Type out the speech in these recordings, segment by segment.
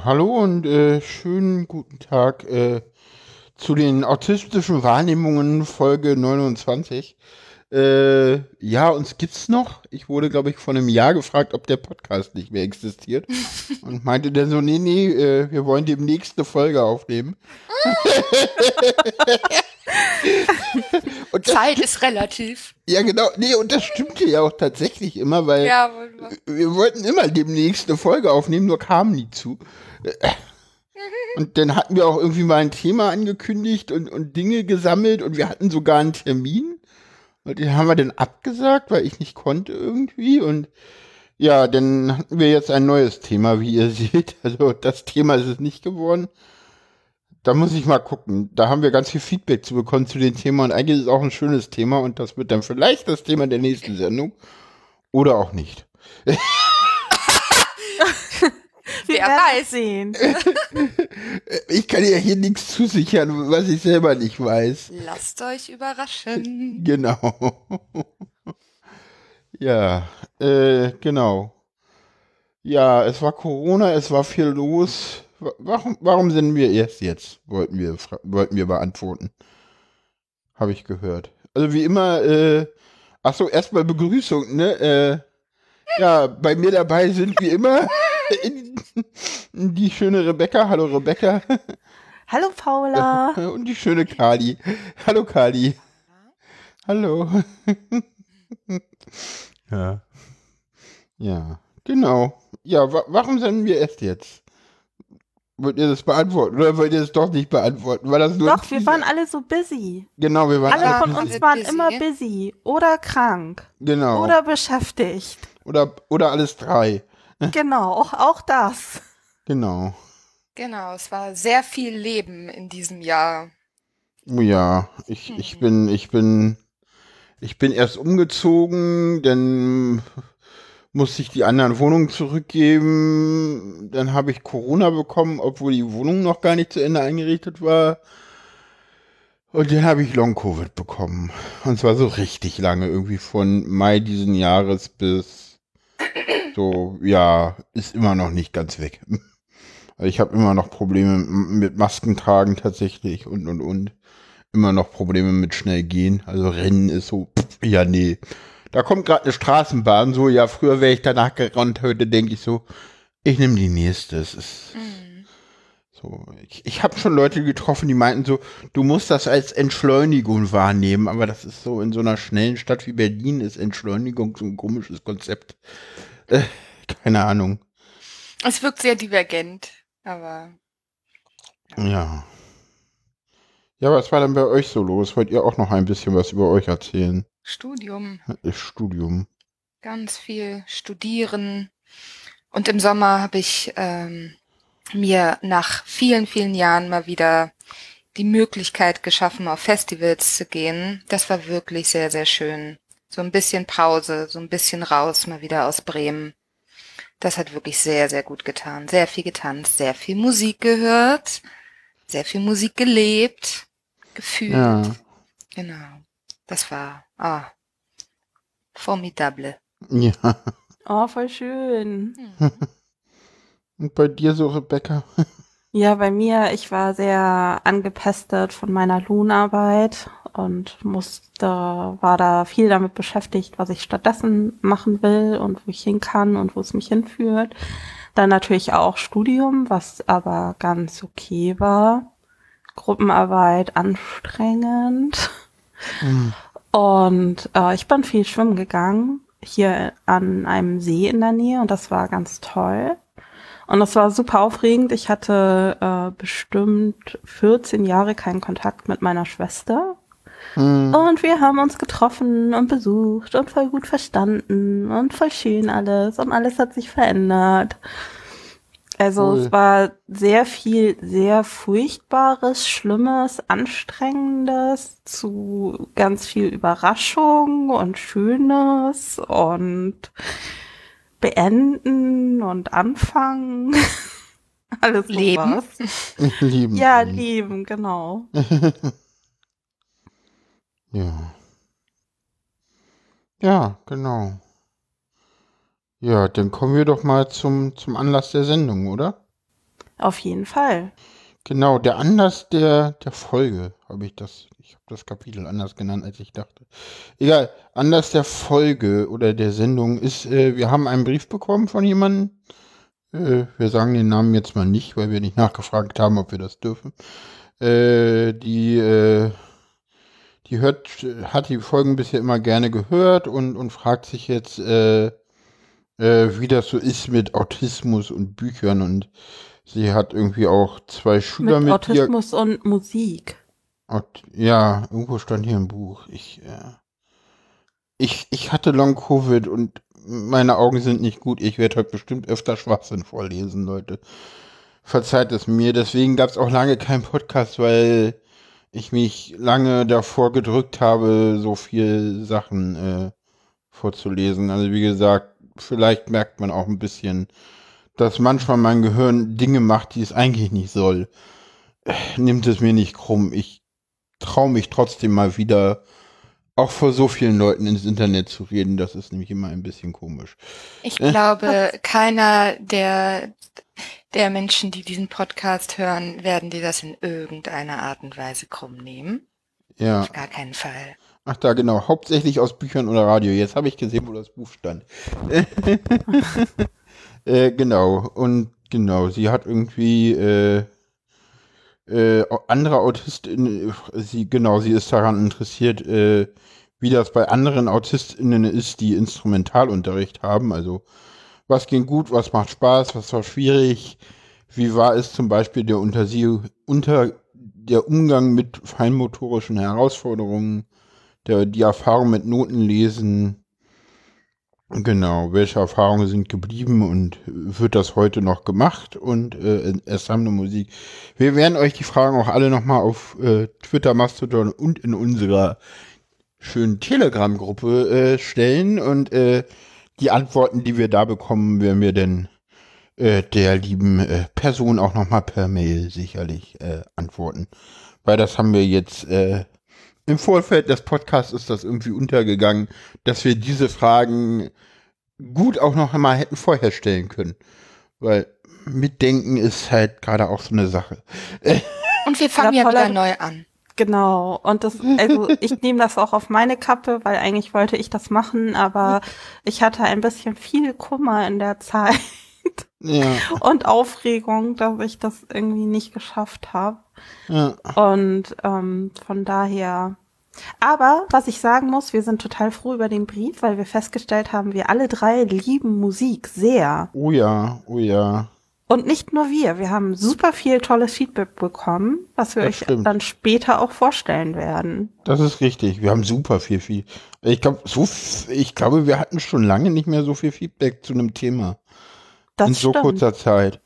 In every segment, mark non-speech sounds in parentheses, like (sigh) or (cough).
Hallo und äh, schönen guten Tag äh, zu den autistischen Wahrnehmungen Folge 29. Äh, ja, uns gibt's noch. Ich wurde, glaube ich, vor einem Jahr gefragt, ob der Podcast nicht mehr existiert. (laughs) und meinte dann so, nee, nee, äh, wir wollen demnächst eine Folge aufnehmen. (laughs) Und Zeit ist relativ. Ja, genau. Nee, und das stimmte ja auch tatsächlich immer, weil Ja, wir wollten immer demnächst eine Folge aufnehmen, nur kamen nie zu. Und dann hatten wir auch irgendwie mal ein Thema angekündigt und, und Dinge gesammelt und wir hatten sogar einen Termin. Und den haben wir dann abgesagt, weil ich nicht konnte irgendwie. Und ja, dann hatten wir jetzt ein neues Thema, wie ihr (laughs) seht. Also das Thema ist es nicht geworden. Da muss ich mal gucken. Da haben wir ganz viel Feedback zu bekommen zu dem Thema und eigentlich ist es auch ein schönes Thema und das wird dann vielleicht das Thema der nächsten Sendung oder auch nicht. (laughs) (laughs) Wir Wer weiß. sehen. (laughs) Ich kann ja hier nichts zusichern, was ich selber nicht weiß. lasst euch überraschen. Genau. (laughs) Ja, äh, genau. Ja, es war Corona, es war viel los. Wa- Warum, warum sind wir erst jetzt? Wollten wir, wollten wir beantworten. Habe ich gehört. Also wie immer, äh, ach so, erstmal Begrüßung, ne? Äh, ja, bei mir dabei sind wie immer die schöne Rebecca. Hallo Rebecca. Hallo Paula. (laughs) Und die schöne Kali. Hallo Kali. Hallo. ja. Ja, genau. Ja, wa warum senden wir erst jetzt? Wollt ihr das beantworten oder wollt ihr es doch nicht beantworten? War das nur Doch, wir waren alle so busy. Genau, wir waren Alle Ja, von alle uns waren busy. immer busy oder krank genau. oder beschäftigt. oder, oder alles drei. (laughs) Genau, auch das. Genau. Genau, es war sehr viel Leben in diesem Jahr. Oh Ja, ich, ich bin, ich bin, ich bin erst umgezogen, dann musste ich die anderen Wohnungen zurückgeben, dann habe ich Corona bekommen, obwohl die Wohnung noch gar nicht zu Ende eingerichtet war. Und dann habe ich Long-Covid bekommen. Und zwar so richtig lange, irgendwie von Mai diesen Jahres bis so, ja, ist immer noch nicht ganz weg. Also Ich habe immer noch Probleme mit Masken tragen tatsächlich und und und. Immer noch Probleme mit schnell gehen. Also Rennen ist so, pff, ja nee. Da kommt gerade eine Straßenbahn, so, ja, früher wäre ich danach gerannt, heute denke ich so, ich nehme die nächste. Es ist Mhm. so. Ich, ich habe schon Leute getroffen, die meinten so, du musst das als Entschleunigung wahrnehmen, aber das ist so, in so einer schnellen Stadt wie Berlin ist Entschleunigung so ein komisches Konzept. Äh, (laughs) keine Ahnung. Es wirkt sehr divergent, aber Ja. Ja, was war denn bei euch so los? Wollt ihr auch noch ein bisschen was über euch erzählen? Studium, Das Studium. ganz viel studieren. Und im Sommer habe ich ähm, mir nach vielen, vielen Jahren mal wieder die Möglichkeit geschaffen, auf Festivals zu gehen. Das war wirklich sehr, sehr schön. So ein bisschen Pause, so ein bisschen raus, mal wieder aus Bremen. Das hat wirklich sehr, sehr gut getan. Sehr viel getanzt, sehr viel Musik gehört, sehr viel Musik gelebt, gefühlt. Ja. Genau. Das war, ah, formidable. Ja. Oh, voll schön. (laughs) Und bei dir so, Rebecca? Ja, bei mir, ich war sehr angepestet von meiner Lohnarbeit und musste, war da viel damit beschäftigt, was ich stattdessen machen will und wo ich hin kann und wo es mich hinführt. Dann natürlich auch Studium, was aber ganz okay war. Gruppenarbeit anstrengend. Und äh, ich bin viel schwimmen gegangen, hier an einem See in der Nähe und das war ganz toll. Und das war super aufregend. Ich hatte äh, bestimmt 14 Jahre keinen Kontakt mit meiner Schwester. Hm. Und wir haben uns getroffen und besucht und voll gut verstanden und voll schön alles und alles hat sich verändert. Also Cool. es war sehr viel, sehr Furchtbares, Schlimmes, Anstrengendes zu ganz viel Überraschung und Schönes und Beenden und Anfangen. (laughs) Alles Leben. sowas. Lieben. (laughs) Ja, lieben, genau. (laughs) Ja. Ja, genau. Ja, dann kommen wir doch mal zum, zum Anlass der Sendung, oder? Auf jeden Fall. Genau, der Anlass der, der Folge habe ich das, ich habe das Kapitel anders genannt, als ich dachte. Egal, Anlass der Folge oder der Sendung ist, äh, wir haben einen Brief bekommen von jemandem. Äh, wir sagen den Namen jetzt mal nicht, weil wir nicht nachgefragt haben, ob wir das dürfen. Äh, die, äh, die hört, hat die Folgen bisher immer gerne gehört und, und fragt sich jetzt, äh, äh, wie das so ist mit Autismus und Büchern und sie hat irgendwie auch zwei Schüler Mit mit, Autismus und Musik. Aut ja, irgendwo stand hier ein Buch. Ich, äh, ich, ich hatte Long Covid und meine Augen sind nicht gut. Ich werde heute bestimmt öfter Schwachsinn vorlesen, Leute. Verzeiht es mir. Deswegen gab es auch lange keinen Podcast, weil ich mich lange davor gedrückt habe, so viel Sachen äh, vorzulesen. Also wie gesagt, vielleicht merkt man auch ein bisschen, dass manchmal mein Gehirn Dinge macht, die es eigentlich nicht soll. Äh, Nimmt es mir nicht krumm. Ich traue mich trotzdem mal wieder, auch vor so vielen Leuten ins Internet zu reden. Das ist nämlich immer ein bisschen komisch. Ich glaube, (laughs) keiner der, der Menschen, die diesen Podcast hören, werden dir das in irgendeiner Art und Weise krumm nehmen. Ja. Auf gar keinen Fall. Ach da, genau. Hauptsächlich aus Büchern oder Radio. Jetzt habe ich gesehen, wo das Buch stand. (laughs) äh, genau. Und genau, sie hat irgendwie äh, äh, andere AutistInnen, sie, genau, sie ist daran interessiert, äh, wie das bei anderen AutistInnen ist, die Instrumentalunterricht haben. Also, was ging gut, was macht Spaß, was war schwierig, wie war es zum Beispiel der unter sie, unter der Umgang mit feinmotorischen Herausforderungen, der, die Erfahrung mit Notenlesen, Genau, welche Erfahrungen sind geblieben und wird das heute noch gemacht? Und äh, Ensemble Musik. Wir werden euch die Fragen auch alle nochmal auf äh, Twitter, Mastodon und in unserer schönen Telegram-Gruppe äh, stellen. Und äh, die Antworten, die wir da bekommen, werden wir dann äh, der lieben äh, Person auch nochmal per Mail sicherlich äh, antworten. Weil das haben wir jetzt äh, im Vorfeld des Podcasts ist das irgendwie untergegangen, dass wir diese Fragen gut auch noch einmal hätten vorher stellen können. Weil mitdenken ist halt gerade auch so eine Sache. Und wir fangen ja, wieder neu an. Genau. Und das, also (laughs) ich nehme das auch auf meine Kappe, weil eigentlich wollte ich das machen, aber ich hatte ein bisschen viel Kummer in der Zeit Ja, und Aufregung, dass ich das irgendwie nicht geschafft habe. ja. Und ähm, von daher. Aber was ich sagen muss, wir sind total froh über den Brief, weil wir festgestellt haben, wir alle drei lieben Musik sehr. Oh ja, oh ja. Und nicht nur wir, wir haben super viel tolles Feedback bekommen, was wir Das euch stimmt. dann später auch vorstellen werden. Das ist richtig. Wir haben super viel, viel. Ich glaube, so, ich glaube, wir hatten schon lange nicht mehr so viel Feedback zu einem Thema Das in so stimmt. kurzer Zeit.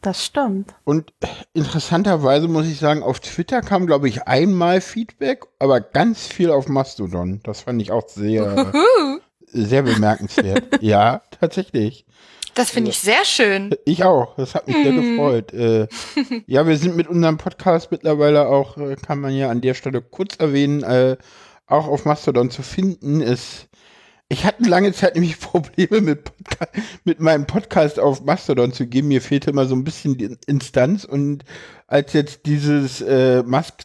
Das stimmt. Und interessanterweise muss ich sagen, auf Twitter kam, glaube ich, einmal Feedback, aber ganz viel auf Mastodon. Das fand ich auch sehr, (laughs) sehr bemerkenswert. ja, tatsächlich. Das finde ich sehr schön. Ich auch. Das hat mich sehr Mhm. gefreut. Äh, (laughs) ja, wir sind mit unserem Podcast mittlerweile auch, äh, kann man ja an der Stelle kurz erwähnen, äh, auch auf Mastodon zu finden. Es, ich hatte lange Zeit nämlich (laughs) Probleme mit, Podca mit meinem Podcast auf Mastodon zu geben. Mir fehlte immer so ein bisschen die Instanz. Und als jetzt dieses äh, Musk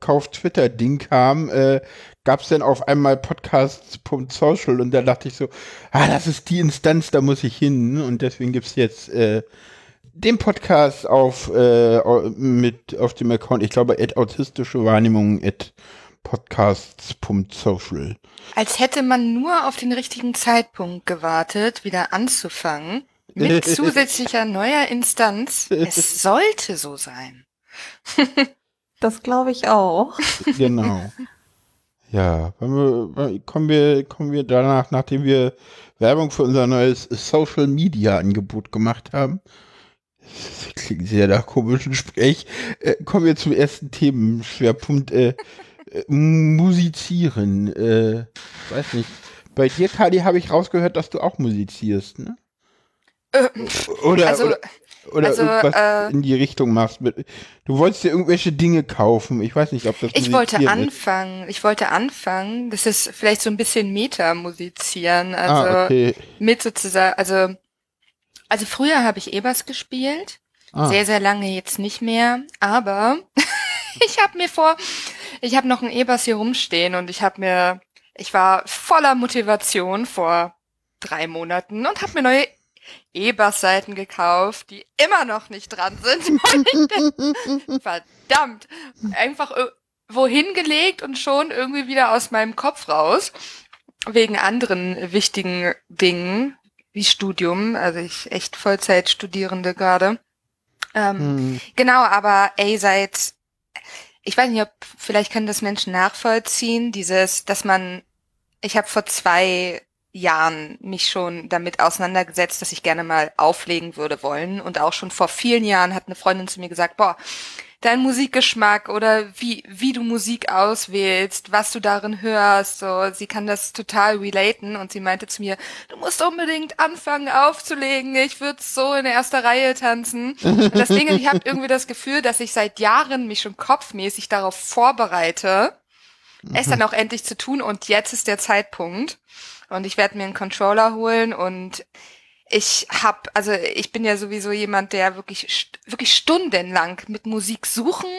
kauf Twitter Ding kam, äh, gab es dann auf einmal podcasts.social und da dachte ich so, ah, das ist die Instanz, da muss ich hin. Und deswegen gibt's jetzt äh, den Podcast auf, äh, mit, auf dem Account, ich glaube, at autistische Wahrnehmung at podcasts.social. Als hätte man nur auf den richtigen Zeitpunkt gewartet, wieder anzufangen. Mit (laughs) zusätzlicher neuer Instanz. Es sollte so sein. (laughs) Das glaube ich auch. Genau. Ja, wir, kommen wir, kommen wir danach, nachdem wir Werbung für unser neues Social Media Angebot gemacht haben. Das klingt sehr nach komischen Sprech. Äh, kommen wir zum ersten Themenschwerpunkt. Äh, äh, musizieren. Äh, weiß nicht. Bei dir, Kali, habe ich rausgehört, dass du auch musizierst, ne? Äh, Oder, also, oder, oder also, irgendwas äh, in die Richtung machst. Du wolltest dir irgendwelche Dinge kaufen. Ich weiß nicht, ob das ich wollte Musizieren ist. anfangen. Ich wollte anfangen. Das ist vielleicht so ein bisschen Meta-musizieren. Also ah, okay. mit sozusagen, also, also früher habe ich E-Bass gespielt Ah. Sehr, sehr lange jetzt nicht mehr, aber (laughs) ich habe mir vor, ich habe noch einen E-Bass hier rumstehen und ich habe mir, ich war voller Motivation vor drei Monaten und habe mir neue E-Bass-Seiten gekauft, die immer noch nicht dran sind. (laughs) Verdammt. Einfach wohin gelegt und schon irgendwie wieder aus meinem Kopf raus. Wegen anderen wichtigen Dingen, wie Studium. Also ich echt Vollzeitstudierende gerade. Ähm, hm. Genau, aber ey, seit, ich weiß nicht, ob, vielleicht können das Menschen nachvollziehen, dieses, dass man, ich habe vor zwei Jahren mich schon damit auseinandergesetzt, dass ich gerne mal auflegen würde wollen. Und auch schon vor vielen Jahren hat eine Freundin zu mir gesagt, boah, dein Musikgeschmack oder wie, wie du Musik auswählst, was du darin hörst, so, sie kann das total relaten. Und sie meinte zu mir, du musst unbedingt anfangen aufzulegen, ich würde so in erster Reihe tanzen. Und das Ding ist, ich habe (laughs) irgendwie das Gefühl, dass ich seit Jahren mich schon kopfmäßig darauf vorbereite, es dann auch endlich zu tun. Und jetzt ist der Zeitpunkt und ich werde mir einen Controller holen und ich hab, also ich bin ja sowieso jemand, der wirklich, wirklich stundenlang mit Musik suchen,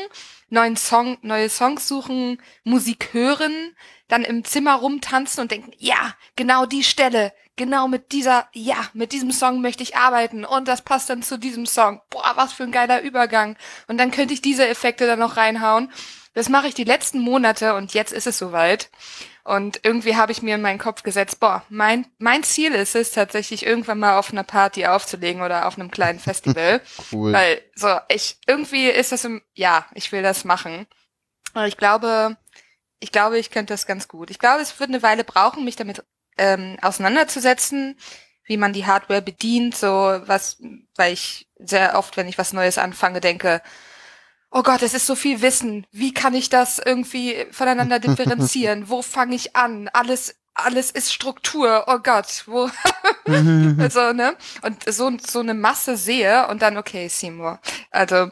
neuen Song, neue Songs suchen, Musik hören, dann im Zimmer rumtanzen und denken, ja, genau die Stelle, genau mit dieser, ja, mit diesem Song möchte ich arbeiten und das passt dann zu diesem Song. Boah, was für ein geiler Übergang. Und dann könnte ich diese Effekte dann noch reinhauen. Das mache ich die letzten Monate und jetzt ist es soweit. Und irgendwie habe ich mir in meinen Kopf gesetzt, boah, mein, mein Ziel ist es tatsächlich irgendwann mal auf einer Party aufzulegen oder auf einem kleinen Festival. (laughs) cool. Weil so, ich, irgendwie ist das im, ja, ich will das machen. Aber ich glaube, ich glaube, ich könnte das ganz gut. Ich glaube, es wird eine Weile brauchen, mich damit ähm, auseinanderzusetzen, wie man die Hardware bedient, so was, weil ich sehr oft, wenn ich was Neues anfange, denke, oh Gott, es ist so viel Wissen. Wie kann ich das irgendwie voneinander differenzieren? (laughs) Wo fange ich an? Alles, alles ist Struktur. Oh Gott, wo? (laughs) also, ne? Und so, so eine Masse sehe und dann, okay, Seymour. Also,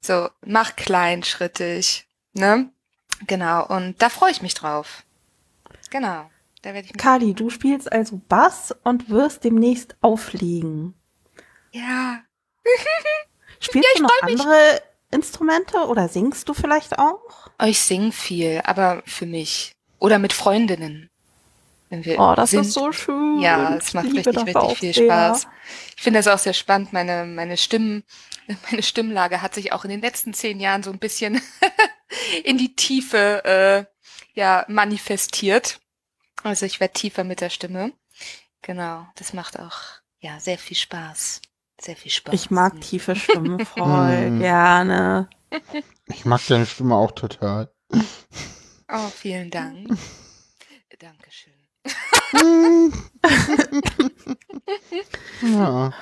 so, mach kleinschrittig, ne? Genau. Und da freue ich mich drauf. Genau. Da werde ich mich Kali, du spielst also Bass und wirst demnächst auflegen. Ja. Spielst ja, du noch andere Instrumente oder singst du vielleicht auch? Oh, ich sing viel, aber für mich. Oder mit Freundinnen. oh, das sind. ist so schön. Ja, es macht richtig, richtig viel Spaß. Sehr. Ich finde das auch sehr spannend. Meine, meine Stimmen, (laughs) meine Stimmlage hat sich auch in den letzten zehn Jahren so ein bisschen (laughs) in die Tiefe, äh, ja, manifestiert. Also ich werde tiefer mit der Stimme. Genau, das macht auch, ja, sehr viel Spaß sehr viel Spaß. Ich mag tiefe Stimmen (laughs) voll mm. gerne. Ich mag deine Stimme auch total. Oh, vielen Dank. Dankeschön. (laughs) ja.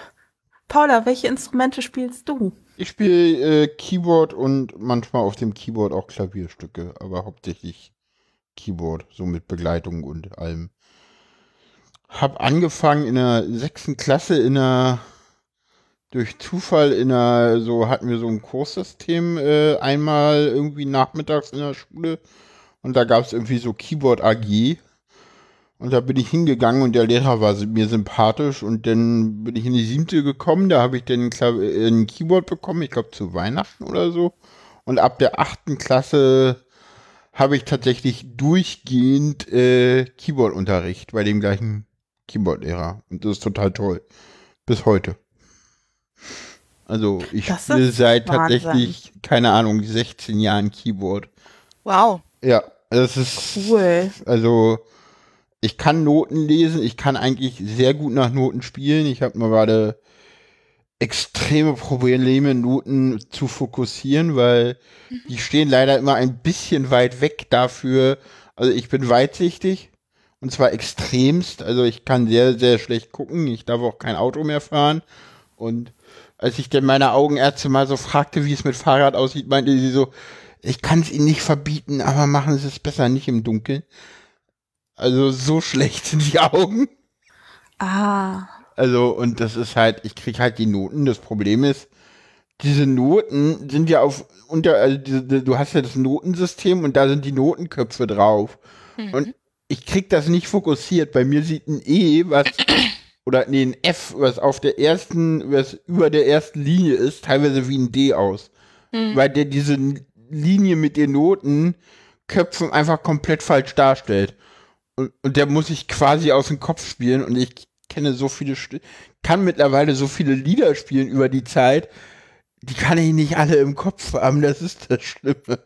Paula, welche Instrumente spielst du? Ich spiele äh, Keyboard und manchmal auf dem Keyboard auch Klavierstücke, aber hauptsächlich Keyboard, so mit Begleitung und allem. Hab angefangen in der sechsten Klasse in einer durch Zufall in einer, so hatten wir so ein Kurssystem äh, einmal irgendwie nachmittags in der Schule. Und da gab es irgendwie so Keyboard AG und da bin ich hingegangen und der Lehrer war mir sympathisch. Und dann bin ich in die siebte gekommen, da habe ich dann ein, Keyboard bekommen, ich glaube zu Weihnachten oder so. Und ab der achten Klasse habe ich tatsächlich durchgehend äh, Keyboard-Unterricht bei dem gleichen Keyboard-Lehrer. Und das ist total toll. Bis heute. Also ich spiele seit Wahnsinn. tatsächlich, keine Ahnung, 16 Jahren Keyboard. Wow. Ja, das ist cool. Also ich kann Noten lesen, ich kann eigentlich sehr gut nach Noten spielen. Ich habe mal gerade extreme Probleme, Noten zu fokussieren, weil mhm. die stehen leider immer ein bisschen weit weg dafür. Also ich bin weitsichtig und zwar extremst. Also ich kann sehr, sehr schlecht gucken. Ich darf auch kein Auto mehr fahren und als ich denn meine Augenärzte mal so fragte, wie es mit Fahrrad aussieht, meinte sie so, ich kann es ihnen nicht verbieten, aber machen Sie es besser nicht im Dunkeln. Also so (laughs) schlecht sind die Augen. Ah. Also, und das ist halt, ich krieg halt die Noten. Das Problem ist, diese Noten sind ja auf unter, also diese, du hast ja das Notensystem und da sind die Notenköpfe drauf. Mhm. Und ich krieg das nicht fokussiert. Bei mir sieht ein E, was oder nee, ein F, was auf der ersten, was über der ersten Linie ist, teilweise wie ein D aus. Mhm. Weil der diese Linie mit den Notenköpfen einfach komplett falsch darstellt. Und, und der muss ich quasi aus dem Kopf spielen und ich kenne so viele, kann mittlerweile so viele Lieder spielen über die Zeit, die kann ich nicht alle im Kopf haben, das ist das Schlimme.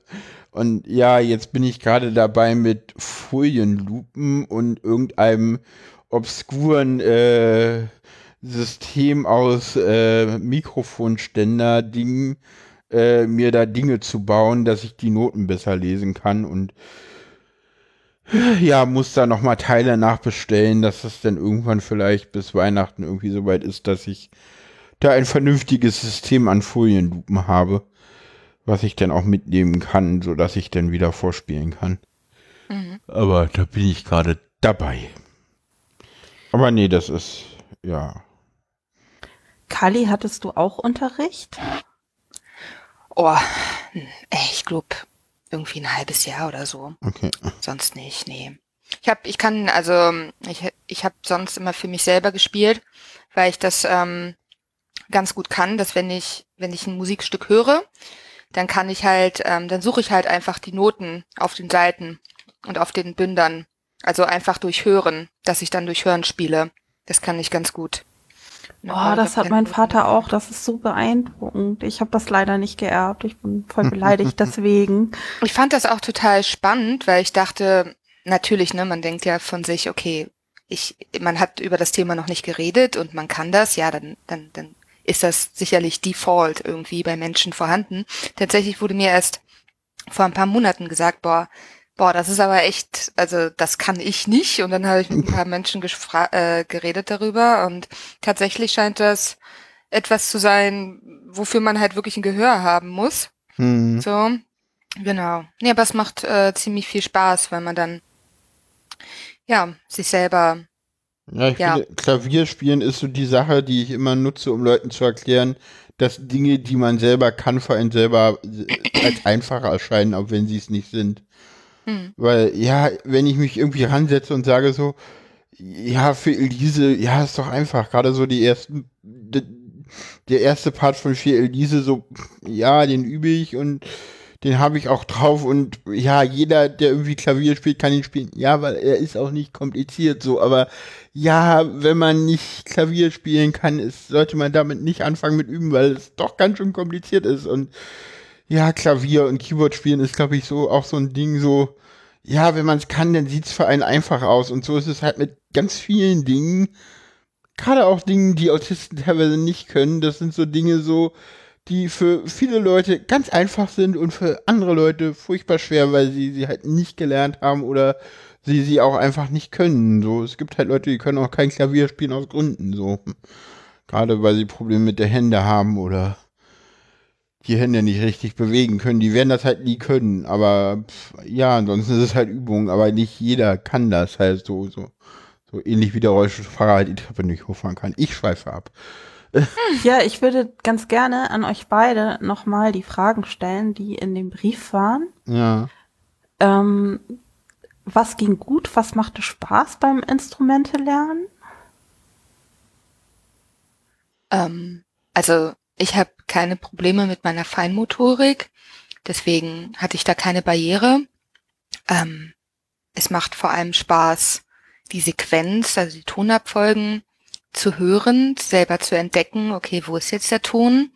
Und ja, jetzt bin ich gerade dabei mit Folienlupen und irgendeinem obskuren äh, System aus äh, Mikrofonständer-Dingen äh, mir da Dinge zu bauen, dass ich die Noten besser lesen kann und ja, muss da nochmal Teile nachbestellen, dass es dann irgendwann vielleicht bis Weihnachten irgendwie soweit ist, dass ich da ein vernünftiges System an Folienlupen habe, was ich dann auch mitnehmen kann, so dass ich dann wieder vorspielen kann. Mhm. Aber da bin ich gerade dabei. Aber nee, das ist, ja. Kali, hattest du auch Unterricht? Oh, ich glaube, irgendwie ein halbes Jahr oder so. Okay. Sonst nicht, nee. Ich habe, ich kann, also ich, ich habe sonst immer für mich selber gespielt, weil ich das ähm, ganz gut kann, dass wenn ich, wenn ich ein Musikstück höre, dann kann ich halt, ähm, dann suche ich halt einfach die Noten auf den Seiten und auf den Bündern. Also einfach durch Hören, dass ich dann durch Hören spiele. Das kann ich ganz gut. Oh, das hat mein Vater auch. Das ist so beeindruckend. Ich habe das leider nicht geerbt. Ich bin voll beleidigt (laughs) deswegen. Ich fand das auch total spannend, weil ich dachte, natürlich, ne, man denkt ja von sich, okay, ich, man hat über das Thema noch nicht geredet und man kann das, ja, dann, dann, dann ist das sicherlich Default irgendwie bei Menschen vorhanden. Tatsächlich wurde mir erst vor ein paar Monaten gesagt, boah, boah, das ist aber echt, also das kann ich nicht. Und dann habe ich mit ein paar (laughs) Menschen äh, geredet darüber und tatsächlich scheint das etwas zu sein, wofür man halt wirklich ein Gehör haben muss. Mhm. So, genau. Ja, aber es macht äh, ziemlich viel Spaß, weil man dann ja sich selber ja, ich ja. finde, Klavierspielen ist so die Sache, die ich immer nutze, um Leuten zu erklären, dass Dinge, die man selber kann, für einen selber äh, als einfacher erscheinen, auch wenn sie es nicht sind. Hm. Weil, ja, wenn ich mich irgendwie ransetze und sage so, ja, für Elise, ja, ist doch einfach. Gerade so die ersten, der erste Part von für Elise, so, ja, den übe ich und den habe ich auch drauf und ja, jeder, der irgendwie Klavier spielt, kann ihn spielen. Ja, weil er ist auch nicht kompliziert so, aber ja, wenn man nicht Klavier spielen kann, ist, sollte man damit nicht anfangen mit üben, weil es doch ganz schön kompliziert ist und ja, Klavier und Keyboard spielen ist, glaube ich, so auch so ein Ding, so, ja, wenn man es kann, dann sieht es für einen einfach aus. Und so ist es halt mit ganz vielen Dingen. Gerade auch Dingen, die Autisten teilweise nicht können. Das sind so Dinge so, die für viele Leute ganz einfach sind und für andere Leute furchtbar schwer, weil sie sie halt nicht gelernt haben oder sie sie auch einfach nicht können. So, es gibt halt Leute, die können auch kein Klavier spielen aus Gründen, so. Gerade weil sie Probleme mit der Hände haben oder die Hände nicht richtig bewegen können. Die werden das halt nie können. Aber pff, ja, ansonsten ist es halt Übung. Aber nicht jeder kann das halt so, so, so ähnlich wie der Rollstuhlfahrer halt die Treppe nicht hochfahren kann. Ich schweife ab. (laughs) Ja, ich würde ganz gerne an euch beide nochmal die Fragen stellen, die in dem Brief waren. Ja. Ähm, was ging gut? Was machte Spaß beim Instrumente lernen? Ähm, also ich habe keine Probleme mit meiner Feinmotorik, deswegen hatte ich da keine Barriere. Ähm, es macht vor allem Spaß, die Sequenz, also die Tonabfolgen zu hören, selber zu entdecken, okay, wo ist jetzt der Ton?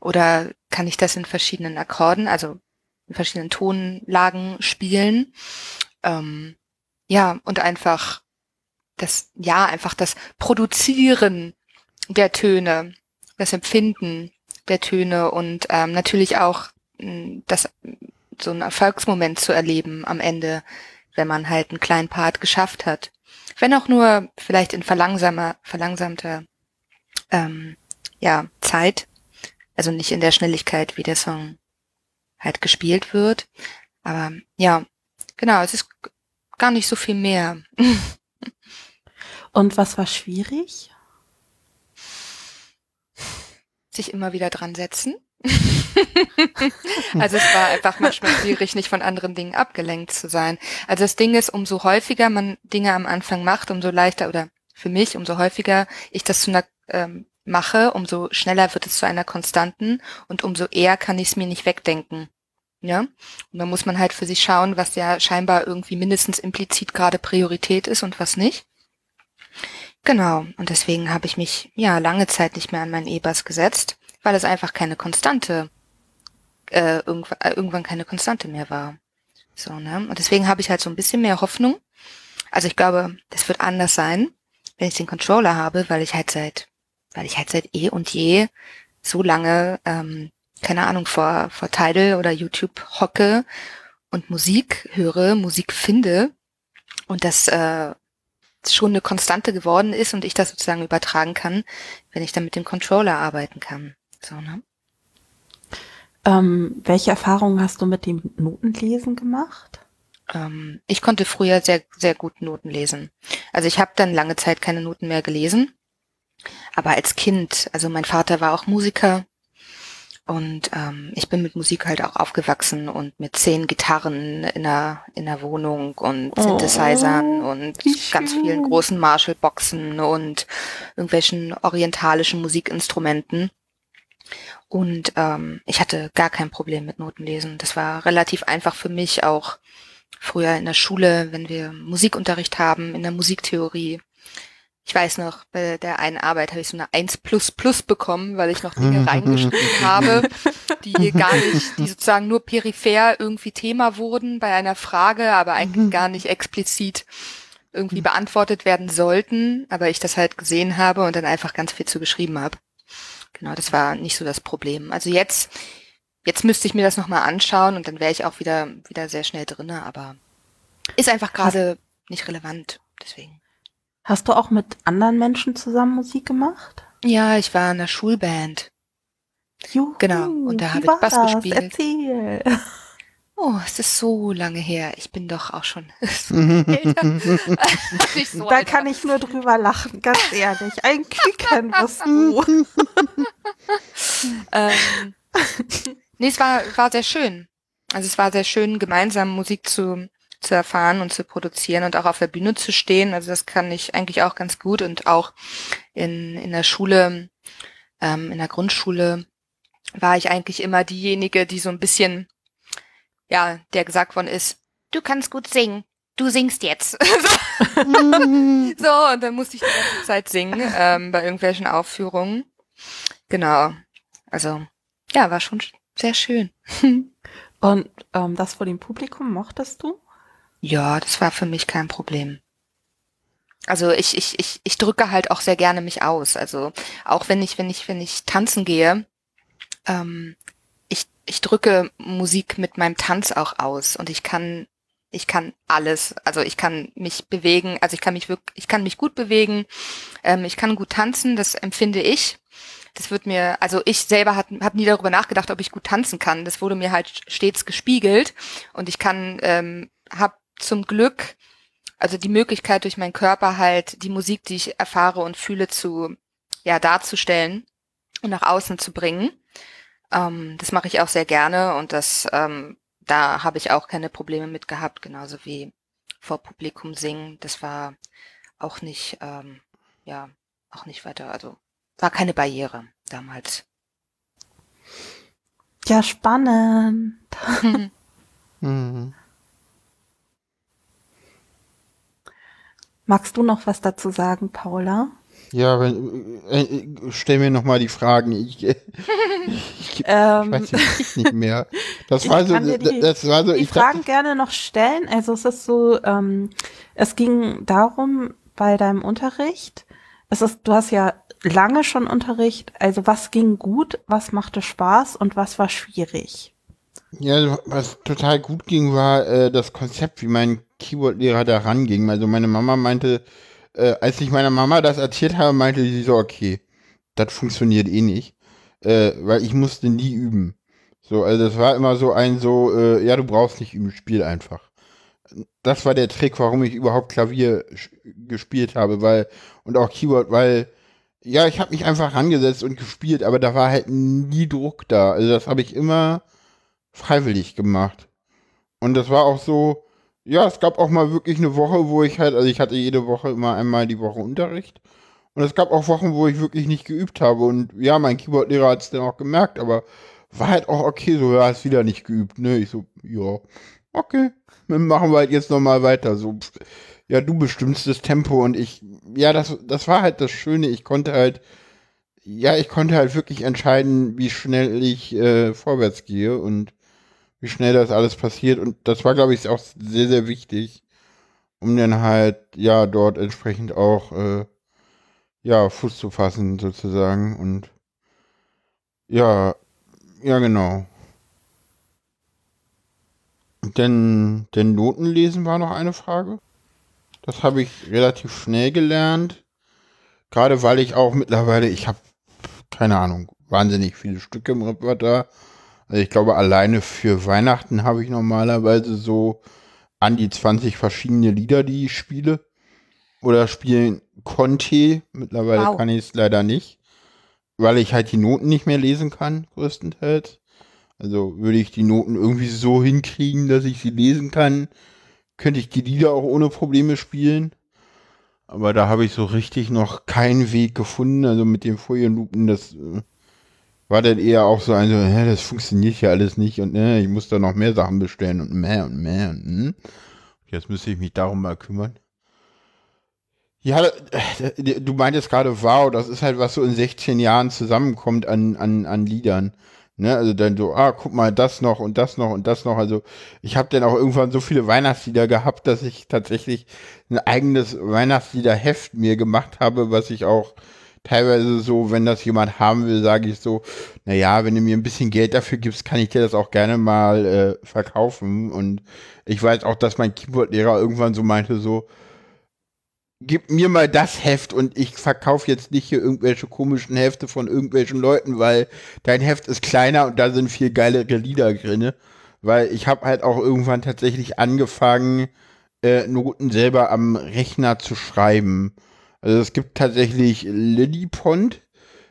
Oder kann ich das in verschiedenen Akkorden, also in verschiedenen Tonlagen spielen? Ähm, ja, und einfach das, ja, einfach das Produzieren der Töne das Empfinden der Töne und ähm, natürlich auch hm, das so ein Erfolgsmoment zu erleben am Ende, wenn man halt einen kleinen Part geschafft hat. Wenn auch nur vielleicht in verlangsamer, verlangsamter ähm, ja, Zeit, also nicht in der Schnelligkeit, wie der Song halt gespielt wird. Aber ja, genau, es ist gar nicht so viel mehr. (laughs) Und was war schwierig? Sich immer wieder dran setzen. (laughs) also es war einfach manchmal schwierig, nicht von anderen Dingen abgelenkt zu sein. Also das Ding ist, umso häufiger man Dinge am Anfang macht, umso leichter oder für mich, umso häufiger ich das zu einer ähm, mache, umso schneller wird es zu einer Konstanten und umso eher kann ich es mir nicht wegdenken. Ja, und dann muss man halt für sich schauen, was ja scheinbar irgendwie mindestens implizit gerade Priorität ist und was nicht. Genau, und deswegen habe ich mich ja lange Zeit nicht mehr an meinen E-Bass gesetzt, weil es einfach keine Konstante, äh, irgendwann, äh, irgendwann keine Konstante mehr war. So, ne? Und deswegen habe ich halt so ein bisschen mehr Hoffnung. Also ich glaube, das wird anders sein, wenn ich den Controller habe, weil ich halt seit, weil ich halt seit eh und je so lange ähm, keine Ahnung, vor, vor Tidal oder YouTube hocke und Musik höre, Musik finde und das äh, schon eine Konstante geworden ist und ich das sozusagen übertragen kann, wenn ich dann mit dem Controller arbeiten kann. So, ne? Ähm, welche Erfahrungen hast du mit dem Notenlesen gemacht? Ähm, ich konnte früher sehr, sehr gut Noten lesen. Also ich habe dann lange Zeit keine Noten mehr gelesen. Aber als Kind, also mein Vater war auch Musiker und ähm, ich bin mit Musik halt auch aufgewachsen und mit zehn Gitarren in der, in der Wohnung und oh, Synthesizern und ganz vielen großen Marshall-Boxen und irgendwelchen orientalischen Musikinstrumenten. Und ähm, ich hatte gar kein Problem mit Notenlesen. Das war relativ einfach für mich auch früher in der Schule, wenn wir Musikunterricht haben, in der Musiktheorie ich weiß noch, bei der einen Arbeit habe ich so eine 1 plus plus bekommen, weil ich noch Dinge (laughs) reingeschrieben habe, die gar nicht, die sozusagen nur peripher irgendwie Thema wurden bei einer Frage, aber eigentlich gar nicht explizit irgendwie beantwortet werden sollten, aber ich das halt gesehen habe und dann einfach ganz viel zu geschrieben habe. Genau, das war nicht so das Problem. Also jetzt, jetzt müsste ich mir das nochmal anschauen und dann wäre ich auch wieder, wieder sehr schnell drinne, aber ist einfach gerade nicht relevant, deswegen. Hast du auch mit anderen Menschen zusammen Musik gemacht? Ja, ich war in der Schulband. Juhu, genau, und da habe ich Bass das? gespielt. Erzähl. Oh, es ist so lange her. Ich bin doch auch schon (laughs) so älter. (laughs) Nicht so da kann ich nur drüber lachen, ganz ehrlich. Ein Küken bist du. ähm, nee, es war, war sehr schön. Also es war sehr schön, gemeinsam Musik zu zu erfahren und zu produzieren und auch auf der Bühne zu stehen. Also das kann ich eigentlich auch ganz gut und auch in, in der Schule, ähm, in der Grundschule war ich eigentlich immer diejenige, die so ein bisschen, ja, der gesagt worden ist, du kannst gut singen, du singst jetzt. (laughs) so, und dann musste ich die ganze Zeit singen ähm, bei irgendwelchen Aufführungen. Genau. Also, ja, war schon sehr schön. (laughs) und ähm, das vor dem Publikum mochtest du? Ja, das war für mich kein Problem. Also ich, ich, ich, ich drücke halt auch sehr gerne mich aus. Also auch wenn ich, wenn ich, wenn ich tanzen gehe, ähm, ich, ich drücke Musik mit meinem Tanz auch aus und ich kann, ich kann alles. Also ich kann mich bewegen, also ich kann mich wirklich, ich kann mich gut bewegen, ähm, ich kann gut tanzen, das empfinde ich. Das wird mir, also ich selber habe hab nie darüber nachgedacht, ob ich gut tanzen kann. Das wurde mir halt stets gespiegelt und ich kann, ähm, habe zum Glück, also die Möglichkeit durch meinen Körper halt die Musik, die ich erfahre und fühle, zu ja darzustellen und nach außen zu bringen. Ähm, das mache ich auch sehr gerne und das ähm, da habe ich auch keine Probleme mit gehabt, genauso wie vor Publikum singen. Das war auch nicht ähm, ja auch nicht weiter, also war keine Barriere damals. Ja, spannend. (laughs) (laughs) mhm. Magst du noch was dazu sagen, Paula? Ja, wenn, äh, äh stell mir noch mal die Fragen. Ich, äh, (laughs) ich, ich ähm, weiß jetzt nicht mehr. Das war so, die, das war so. Die ich Fragen dachte, gerne noch stellen. Also es ist so, ähm, es ging darum bei deinem Unterricht. Es ist, du hast ja lange schon Unterricht. Also was ging gut, was machte Spaß und was war schwierig? Ja, was total gut ging, war äh, das Konzept, wie mein Keyboard-Lehrer da ranging. Also meine Mama meinte, äh, als ich meiner Mama das erzählt habe, meinte sie so, okay, das funktioniert eh nicht, äh, weil ich musste nie üben. So, also das war immer so ein so, äh, ja, du brauchst nicht üben, spiel einfach. Das war der Trick, warum ich überhaupt Klavier gespielt habe, weil und auch Keyboard, weil ja, ich habe mich einfach rangesetzt und gespielt, aber da war halt nie Druck da. Also das habe ich immer freiwillig gemacht. Und das war auch so, ja, es gab auch mal wirklich eine Woche, wo ich halt, also ich hatte jede Woche immer einmal die Woche Unterricht. Und es gab auch Wochen, wo ich wirklich nicht geübt habe. Und ja, mein Keyboard-Lehrer hat es dann auch gemerkt, aber war halt auch okay, so, ja, hast wieder nicht geübt, ne? Ich so, ja, okay, dann machen wir halt jetzt nochmal weiter. So, ja, du bestimmst das Tempo und ich, ja, das, das war halt das Schöne. Ich konnte halt, ja, ich konnte halt wirklich entscheiden, wie schnell ich äh, vorwärts gehe und wie schnell das alles passiert. Und das war, glaube ich, auch sehr, sehr wichtig, um dann halt, ja, dort entsprechend auch, äh, ja, Fuß zu fassen, sozusagen. Und ja, ja, genau. Denn, denn Notenlesen war noch eine Frage. Das habe ich relativ schnell gelernt. Gerade weil ich auch mittlerweile, ich habe, keine Ahnung, wahnsinnig viele Stücke im Repertoire. Also ich glaube, alleine für Weihnachten habe ich normalerweise so an die 20 verschiedene Lieder, die ich spiele. Oder spielen konnte. Mittlerweile wow. kann ich es leider nicht. Weil ich halt die Noten nicht mehr lesen kann, größtenteils. Also würde ich die Noten irgendwie so hinkriegen, dass ich sie lesen kann, könnte ich die Lieder auch ohne Probleme spielen. Aber da habe ich so richtig noch keinen Weg gefunden. Also mit den Folienlupen, das äh, war dann eher auch so ein, so, hä, das funktioniert ja alles nicht und ne, ich muss da noch mehr Sachen bestellen und mehr und mehr. Und, hm. Jetzt müsste ich mich darum mal kümmern. Ja, äh, du meintest gerade, wow, das ist halt, was so in 16 Jahren zusammenkommt an, an, an Liedern. Ne, also dann so, ah, guck mal, das noch und das noch und das noch. Also ich habe dann auch irgendwann so viele Weihnachtslieder gehabt, dass ich tatsächlich ein eigenes Weihnachtsliederheft mir gemacht habe, was ich auch teilweise so, wenn das jemand haben will, sage ich so, na ja, wenn du mir ein bisschen Geld dafür gibst, kann ich dir das auch gerne mal äh, verkaufen. Und ich weiß auch, dass mein Keyboard-Lehrer irgendwann so meinte so, gib mir mal das Heft und ich verkaufe jetzt nicht hier irgendwelche komischen Hefte von irgendwelchen Leuten, weil dein Heft ist kleiner und da sind viel geilere Lieder drinne. Weil ich habe halt auch irgendwann tatsächlich angefangen, äh, Noten selber am Rechner zu schreiben. Also es gibt tatsächlich Lillipond.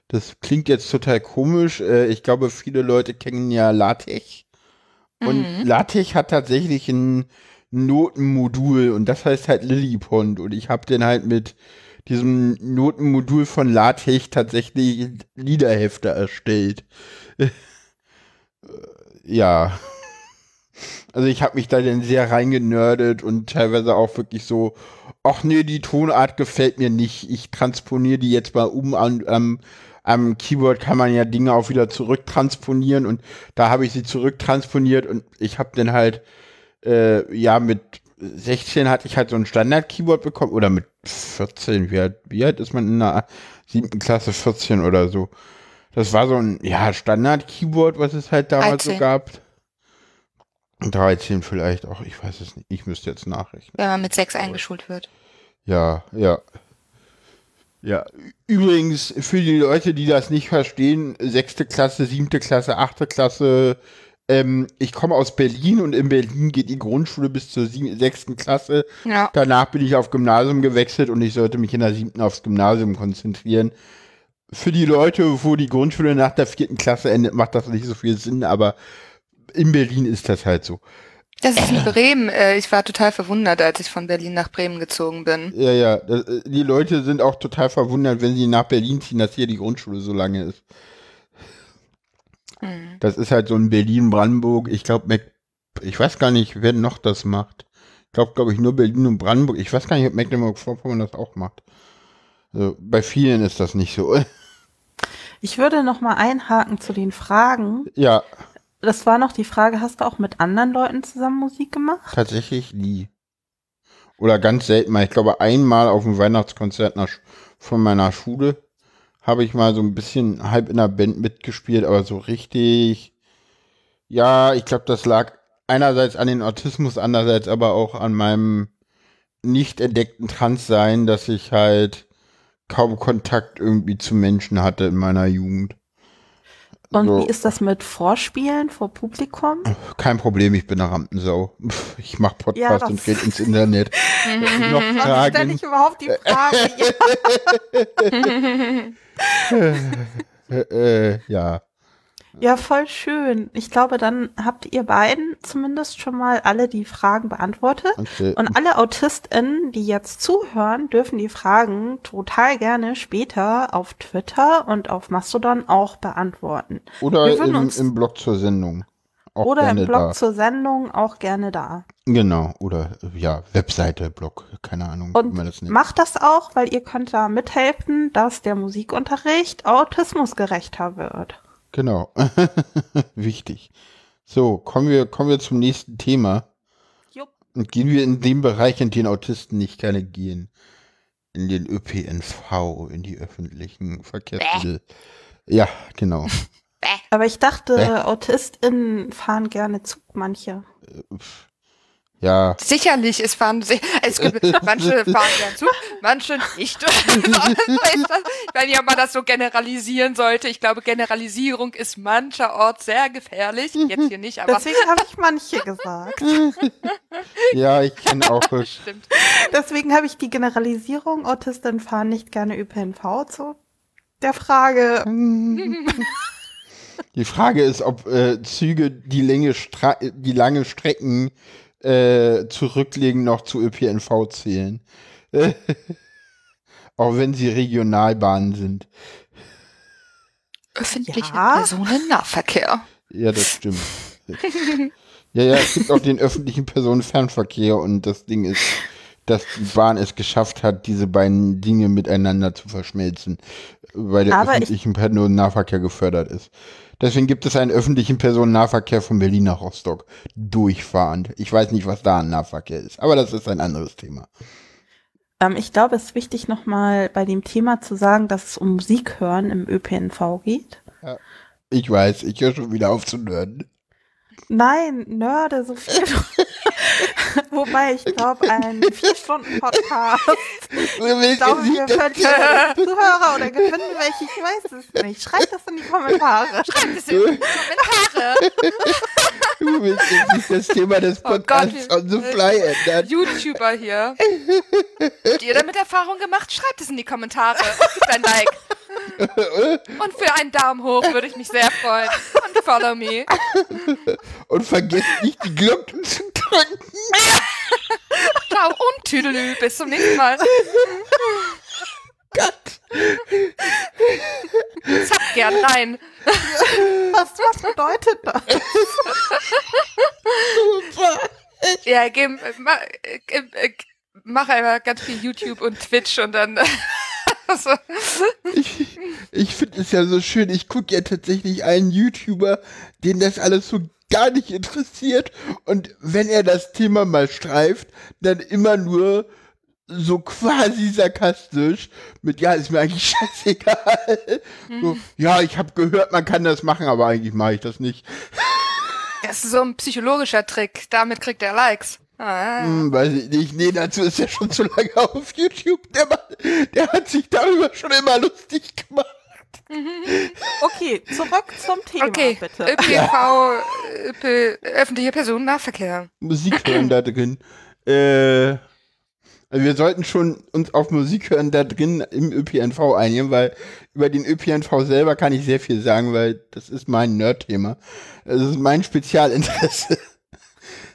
Das klingt jetzt total komisch. Äh, ich glaube, viele Leute kennen ja LaTeX. Und mhm. LaTeX hat tatsächlich ein Notenmodul und das heißt halt Lillipond und ich habe den halt mit diesem Notenmodul von LaTeX tatsächlich Liederhefte erstellt. ja. Also ich habe mich da dann sehr reingenördet und teilweise auch wirklich so, ach nee, die Tonart gefällt mir nicht. Ich transponiere die jetzt mal um an, am, am Keyboard kann man ja Dinge auch wieder zurücktransponieren und da habe ich sie zurücktransponiert und ich habe dann halt äh, ja, mit 16 hatte ich halt so ein Standard-Keyboard bekommen oder mit 14, wie alt, wie alt ist man in der siebten Klasse 14 oder so. Das war so ein, ja, Standard-Keyboard, was es halt damals 13. so gab. 13 vielleicht auch, ich weiß es nicht. Ich müsste jetzt nachrechnen. Wenn man mit 6 eingeschult wird. Ja, ja. Ja, übrigens, für die Leute, die das nicht verstehen, sechste Klasse, siebte Klasse, achte Klasse, ähm, ich komme aus Berlin und in Berlin geht die Grundschule bis zur sechsten Klasse. Ja. Danach bin ich auf Gymnasium gewechselt und ich sollte mich in der siebten aufs Gymnasium konzentrieren. Für die Leute, wo die Grundschule nach der vierten Klasse endet, macht das nicht so viel Sinn, aber in Berlin ist das halt so. Das ist in Bremen. Äh, ich war total verwundert, als ich von Berlin nach Bremen gezogen bin. Ja, ja. Äh, die Leute sind auch total verwundert, wenn sie nach Berlin ziehen, dass hier die Grundschule so lange ist. Mhm. Das ist halt so ein Berlin-Brandenburg. Ich glaube, ich weiß gar nicht, wer noch das macht. Ich glaube, glaube ich, nur Berlin und Brandenburg. Ich weiß gar nicht, ob Mecklenburg-Vorpommern das auch macht. Also, bei vielen ist das nicht so. (laughs) Ich würde noch mal einhaken zu den Fragen. Ja. Das war noch die Frage, hast du auch mit anderen Leuten zusammen Musik gemacht? Tatsächlich nie. Oder ganz selten mal. Ich glaube, einmal auf dem Weihnachtskonzert nach, von meiner Schule habe ich mal so ein bisschen halb in der Band mitgespielt, aber so richtig, ja, ich glaube, das lag einerseits an den Autismus, andererseits aber auch an meinem nicht entdeckten Transsein, dass ich halt kaum Kontakt irgendwie zu Menschen hatte in meiner Jugend. Und so. wie ist das mit Vorspielen vor Publikum? Kein Problem, ich bin eine Rampensau. Ich mache Podcast ja, und rede ins Internet. (laughs) noch Fragen? stelle ich überhaupt die Frage? (laughs) (laughs) äh, äh, ja. Ja, voll schön. Ich glaube, dann habt ihr beiden zumindest schon mal alle die Fragen beantwortet. Okay. Und alle AutistInnen, die jetzt zuhören, dürfen die Fragen total gerne später auf Twitter und auf Mastodon auch beantworten. Oder im, im Blog zur Sendung. Auch Oder gerne im Blog da. zur Sendung auch gerne da. Genau, oder äh, ja, Webseite, Blog, keine Ahnung, Und das macht das auch, weil ihr könnt da mithelfen, dass der Musikunterricht autismusgerechter wird. Genau. (laughs) Wichtig. So, kommen wir, kommen wir zum nächsten Thema. Jupp. Und gehen wir in den Bereich, in den Autisten nicht gerne gehen. In den ÖPNV, in die öffentlichen Verkehrsmittel. Ja, genau. Aber ich dachte, Hä? AutistInnen fahren gerne Zug, manche. Ja, Sicherlich, es fahren es gibt, (laughs) manche fahren gern Zug, manche nicht. (laughs) (laughs) nicht, ob man das so generalisieren sollte. Ich glaube, Generalisierung ist mancherorts sehr gefährlich. Jetzt hier nicht, aber Deswegen habe ich manche gesagt. ja, ich kenne auch. stimmt. Deswegen habe ich die Generalisierung, Autistinnen fahren nicht gerne ÖPNV zu der Frage. Die Frage ist, ob äh, Züge die, Länge Stra die lange Strecken äh, zurücklegen noch zu ÖPNV zählen. (laughs) Auch wenn sie Regionalbahnen sind. Öffentlicher Ja. Personennahverkehr. Ja, das stimmt. ja, ja, es gibt auch den öffentlichen Personenfernverkehr und das Ding ist, dass die Bahn es geschafft hat, diese beiden Dinge miteinander zu verschmelzen, weil der Aber ich- öffentliche Personennahverkehr gefördert ist. Deswegen gibt es einen öffentlichen Personennahverkehr von Berlin nach Rostock. Durchfahrend. Ich weiß nicht, was da an Nahverkehr ist, aber das ist ein anderes Thema. Ähm, ich glaube, es ist wichtig, nochmal bei dem Thema zu sagen, dass es um Musik hören im ÖPNV geht. Ich weiß, ich höre schon wieder auf zu nörden. Nein, Nörde, so viel. (laughs) Wobei ich glaube, ein Vier-Stunden-Podcast. Ich glaube, wir verlieren (laughs) Zuhörer oder gewinnen welche, ich weiß es nicht. Schreibt das in die Kommentare. Schreibt es in (laughs) die Kommentare. Du willst jetzt nicht das Thema des Oh Gott, Podcasts on the fly ändern. YouTuber hier. Habt ihr damit Erfahrung gemacht? Schreibt es in die Kommentare. Gebt ein Like. (laughs) Und für einen Daumen hoch würde ich mich sehr freuen. Und follow me. Und vergesst nicht, die Glocke zu drücken. Ciao und Tüdelü. Bis zum nächsten Mal. Zack, gern rein. Was, was bedeutet das? Ja, geh, mach, äh, äh, mach einfach ganz viel YouTube und Twitch und dann. So. Ich, ich finde es ja so schön, ich gucke ja tatsächlich einen YouTuber, den das alles so gar nicht interessiert. Und wenn er das Thema mal streift, dann immer nur so quasi sarkastisch mit, ja, ist mir eigentlich (laughs) scheißegal. So, ja, ich habe gehört, man kann das machen, aber eigentlich mache ich das nicht. Das ist so ein psychologischer Trick. Damit kriegt er Likes. Ah. Hm, weiß ich nicht. Nee, dazu ist er schon zu lange auf YouTube. Der, Mann, der hat sich darüber schon immer lustig gemacht. (laughs) Okay, zurück zum Thema, Okay, bitte. ÖPNV, ÖP, öffentlicher Personennahverkehr. Musik hören da drin. Äh, also wir sollten schon uns auf Musik hören da drin im ÖPNV einigen, weil über den ÖPNV selber kann ich sehr viel sagen, weil das ist mein Nerd-Thema. Das ist mein Spezialinteresse.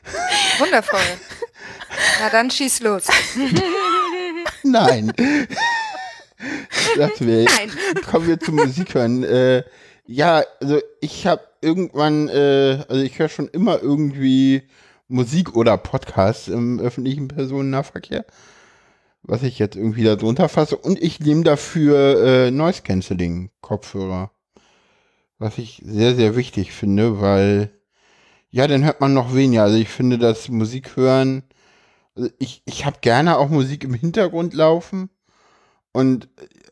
(laughs) Wundervoll. Na dann schieß los. (laughs) Nein. Das wäre Nein. kommen wir zum Musik hören. Äh, ja, also ich habe irgendwann, äh, also ich höre schon immer irgendwie Musik oder Podcasts im öffentlichen Personennahverkehr, was ich jetzt irgendwie da drunter fasse. Und ich nehme dafür äh, Noise Cancelling Kopfhörer, was ich sehr, sehr wichtig finde, weil ja, dann hört man noch weniger. Also ich finde, dass Musik hören, also ich, ich habe gerne auch Musik im Hintergrund laufen. Und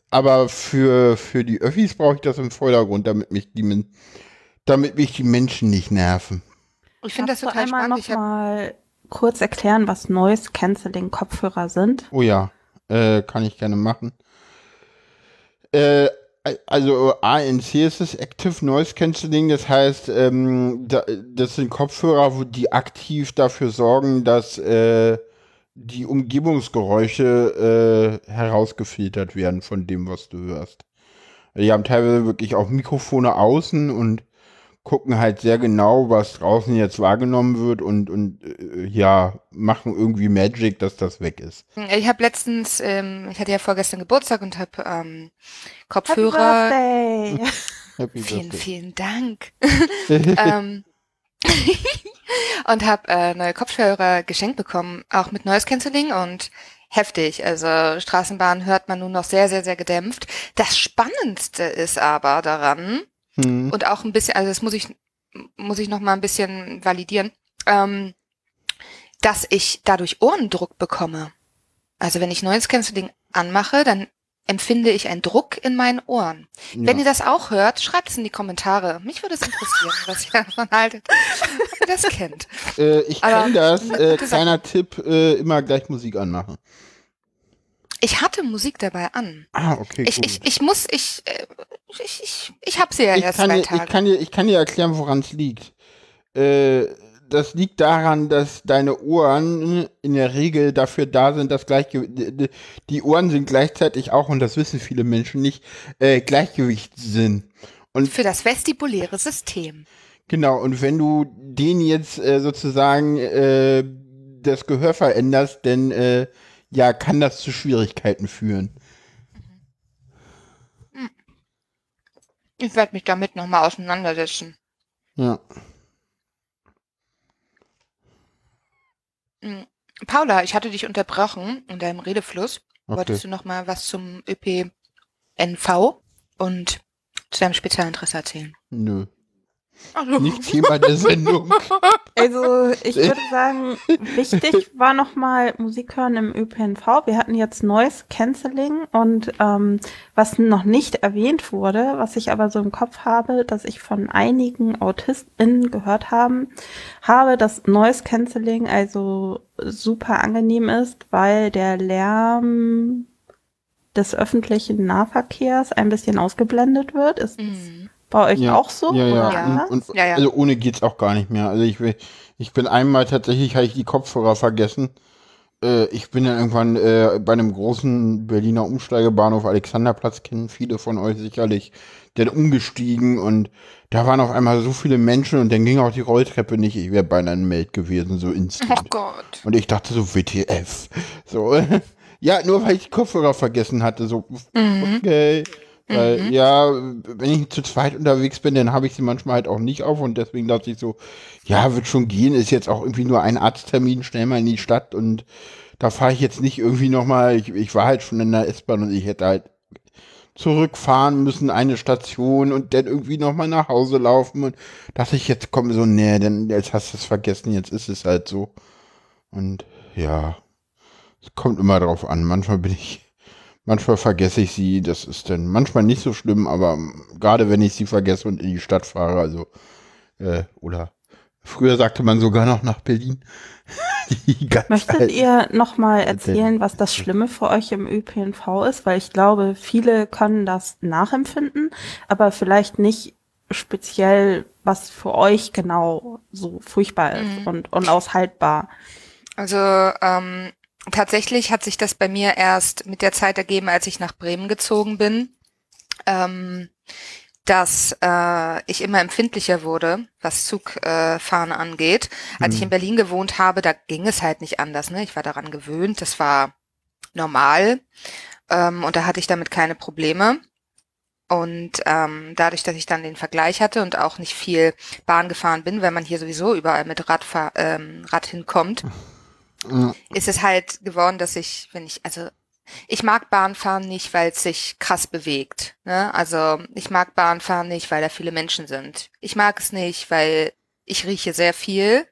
aber für, für die Öffis brauche ich das im Vordergrund, damit mich die, damit mich die Menschen nicht nerven. Ich finde das Kannst du total einmal spannend. Ich noch mal kurz erklären, was Noise Cancelling Kopfhörer sind? Oh ja, äh, kann ich gerne machen. Äh, also ANC ist das Active Noise Cancelling, das heißt, ähm, da, das sind Kopfhörer, wo die aktiv dafür sorgen, dass äh, die Umgebungsgeräusche äh, herausgefiltert werden von dem, was du hörst. Die haben teilweise wirklich auch Mikrofone außen und gucken halt sehr genau, was draußen jetzt wahrgenommen wird und, und äh, ja, machen irgendwie Magic, dass das weg ist. Ich habe letztens, ähm, ich hatte ja vorgestern Geburtstag und habe ähm, Kopfhörer. Happy Birthday. (laughs) Happy Vielen, Birthday. vielen Dank. (laughs) ähm, (laughs) und habe äh, neue Kopfhörer geschenkt bekommen, auch mit Noise Cancelling und heftig. Also Straßenbahn hört man nun noch sehr, sehr, sehr gedämpft. Das Spannendste ist aber daran Hm. und auch ein bisschen, also das muss ich muss ich noch mal ein bisschen validieren, ähm, dass ich dadurch Ohrendruck bekomme. Also wenn ich Noise Cancelling anmache, dann empfinde ich einen Druck in meinen Ohren. Wenn Ja. ihr das auch hört, schreibt es in die Kommentare. Mich würde es interessieren, was ihr davon haltet, ob ihr das kennt. Äh, ich kenne das. Äh, kleiner Tipp, äh, immer gleich Musik anmachen. Ich hatte Musik dabei an. Ah, okay, Ich, gut. ich, ich muss, ich, äh, ich, ich, ich habe sie ja ich, erst kann zwei dir, ich, kann dir, ich kann dir erklären, woran es liegt. Äh, das liegt daran, dass deine Ohren in der Regel dafür da sind, dass Gleichge die- die Ohren sind gleichzeitig auch, und das wissen viele Menschen nicht, äh, Gleichgewichtssinn. Und Für das vestibuläre System. Genau, und wenn du den jetzt äh, sozusagen äh, das Gehör veränderst, dann äh, ja, kann das zu Schwierigkeiten führen. Ich werde mich damit nochmal auseinandersetzen. Ja. Mhm. Paula, ich hatte dich unterbrochen in deinem Redefluss. Okay. Wolltest du noch mal was zum ÖPNV und zu deinem Spezialinteresse erzählen? Nö. Also, Nicht Thema der Sendung. (laughs) Also ich würde sagen, wichtig (laughs) war nochmal Musik hören im ÖPNV. Wir hatten jetzt Noise Cancelling und ähm, was noch nicht erwähnt wurde, was ich aber so im Kopf habe, dass ich von einigen AutistInnen gehört haben, habe, dass Noise Cancelling also super angenehm ist, weil der Lärm des öffentlichen Nahverkehrs ein bisschen ausgeblendet wird. Ist das Mhm. Bei euch Ja, auch so? Ja, ja. oder Ja. Und, und, Ja, ja. Also ohne geht's auch gar nicht mehr. Also ich, will- ich bin einmal tatsächlich, habe ich die Kopfhörer vergessen. Äh, ich bin dann irgendwann äh, bei einem großen Berliner Umsteigebahnhof Alexanderplatz, kennen viele von euch sicherlich, dann umgestiegen und da waren auf einmal so viele Menschen und dann ging auch die Rolltreppe nicht. Ich wäre beinahe ein Meld gewesen, so instant. Oh Gott. Und ich dachte so, WTF. So, (laughs) ja, nur weil ich die Kopfhörer vergessen hatte. So, Mhm. okay. Weil, ja, wenn ich zu zweit unterwegs bin, dann habe ich sie manchmal halt auch nicht auf und deswegen dachte ich so, ja, wird schon gehen, ist jetzt auch irgendwie nur ein Arzttermin, schnell mal in die Stadt und da fahre ich jetzt nicht irgendwie nochmal, ich, ich war halt schon in der S-Bahn und ich hätte halt zurückfahren müssen, eine Station und dann irgendwie nochmal nach Hause laufen und dachte ich, jetzt komme so, nee, denn jetzt hast du es vergessen, jetzt ist es halt so. Und ja, es kommt immer drauf an. Manchmal bin ich, manchmal vergesse ich sie. Das ist dann manchmal nicht so schlimm, aber gerade wenn ich sie vergesse und in die Stadt fahre, also äh, oder früher sagte man sogar noch nach Berlin. (laughs) Möchtet alten- ihr nochmal erzählen, was das Schlimme für euch im ÖPNV ist? Weil ich glaube, viele können das nachempfinden, aber vielleicht nicht speziell, was für euch genau so furchtbar ist Mhm. und unaushaltbar. Also ähm, tatsächlich hat sich das bei mir erst mit der Zeit ergeben, als ich nach Bremen gezogen bin, ähm, dass äh, ich immer empfindlicher wurde, was Zugfahren äh, angeht. Als ich in Berlin gewohnt habe, da ging es halt nicht anders. Ne? Ich war daran gewöhnt, das war normal ähm, und da hatte ich damit keine Probleme. Und ähm, dadurch, dass ich dann den Vergleich hatte und auch nicht viel Bahn gefahren bin, weil man hier sowieso überall mit Radfahr ähm, Rad hinkommt, (laughs) Ja. ist es halt geworden, dass ich, wenn ich, also ich mag Bahnfahren nicht, weil es sich krass bewegt. Ne? Also ich mag Bahnfahren nicht, weil da viele Menschen sind. Ich mag es nicht, weil ich rieche sehr viel.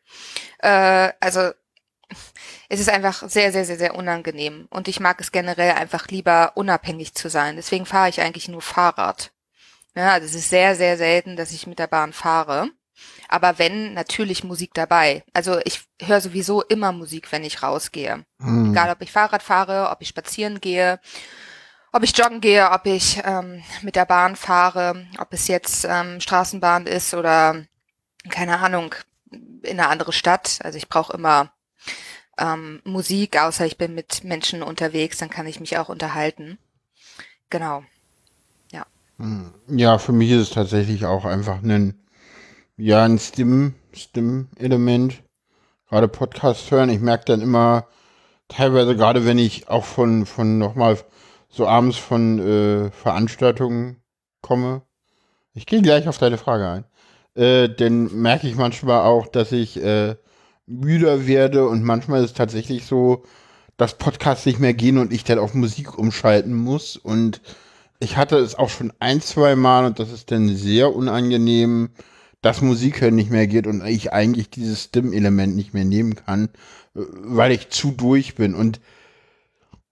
Äh, also es ist einfach sehr, sehr, sehr, sehr unangenehm. Und ich mag es generell einfach lieber unabhängig zu sein. Deswegen fahre ich eigentlich nur Fahrrad. Ja, also es ist sehr, sehr selten, dass ich mit der Bahn fahre. Aber wenn, natürlich Musik dabei. Also ich höre sowieso immer Musik, wenn ich rausgehe. Hm. Egal, ob ich Fahrrad fahre, ob ich spazieren gehe, ob ich joggen gehe, ob ich ähm, mit der Bahn fahre, ob es jetzt ähm, Straßenbahn ist oder keine Ahnung, in eine andere Stadt. Also ich brauche immer ähm, Musik, außer ich bin mit Menschen unterwegs, dann kann ich mich auch unterhalten. Genau. Ja, für mich ist es tatsächlich auch einfach ein, ja, ein Stim, Stim-Element. Gerade Podcast hören. Ich merke dann immer, teilweise gerade wenn ich auch von, von nochmal so abends von äh, Veranstaltungen komme. Ich gehe gleich auf deine Frage ein. Äh, dann merke ich manchmal auch, dass ich äh, müder werde und manchmal ist es tatsächlich so, dass Podcasts nicht mehr gehen und ich dann auf Musik umschalten muss. Und ich hatte es auch schon ein, zwei Mal und das ist dann sehr unangenehm, dass Musik hören nicht mehr geht und ich eigentlich dieses Stimmelement nicht mehr nehmen kann, äh, weil ich zu durch bin. Und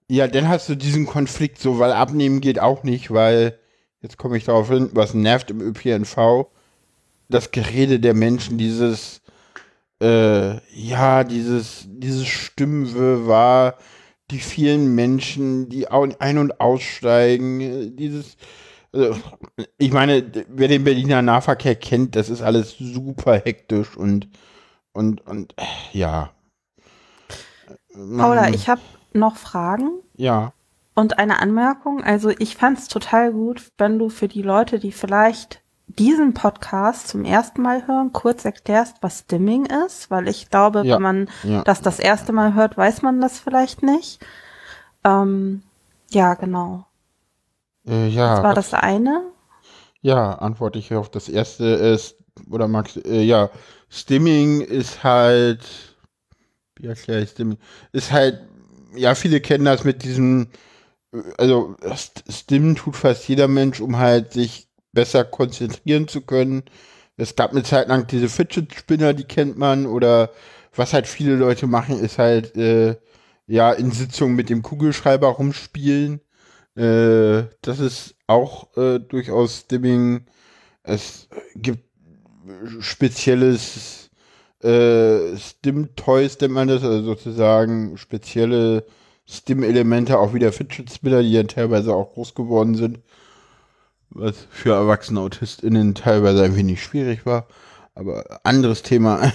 ja, dann hast du diesen Konflikt so, weil abnehmen geht auch nicht, weil, jetzt komme ich darauf hin, was nervt im ÖPNV, das Gerede der Menschen, dieses, äh, ja, dieses, dieses Stimmwirrwarr, die vielen Menschen, die ein- und aussteigen, äh, dieses, also, ich meine, wer den Berliner Nahverkehr kennt, das ist alles super hektisch und, und, und, äh, ja. Paula, ich habe noch Fragen. Ja. Und eine Anmerkung. Also ich fand es total gut, wenn du für die Leute, die vielleicht diesen Podcast zum ersten Mal hören, kurz erklärst, was Stimming ist, weil ich glaube, Ja, wenn man ja. das das erste Mal hört, weiß man das vielleicht nicht. Ähm, ja, genau. Äh, ja. Das war das eine. Ja, antworte ich auf das erste ist, oder Max, äh, ja, Stimming ist halt, wie erkläre ich Stimming? Ist halt, ja, viele kennen das mit diesem, äh, also St- Stimmen tut fast jeder Mensch, um halt sich besser konzentrieren zu können. Es gab eine Zeit lang diese Fidget Spinner, die kennt man, oder was halt viele Leute machen, ist halt, äh, ja, in Sitzungen mit dem Kugelschreiber rumspielen. Äh, das ist auch äh, durchaus Stimming. Es gibt spezielles äh, Stim-Toys, nennt man das, also sozusagen spezielle Stim-Elemente, auch wie der Fidget Spinner, die ja teilweise auch groß geworden sind. Was für erwachsene AutistInnen teilweise ein wenig schwierig war. Aber anderes Thema.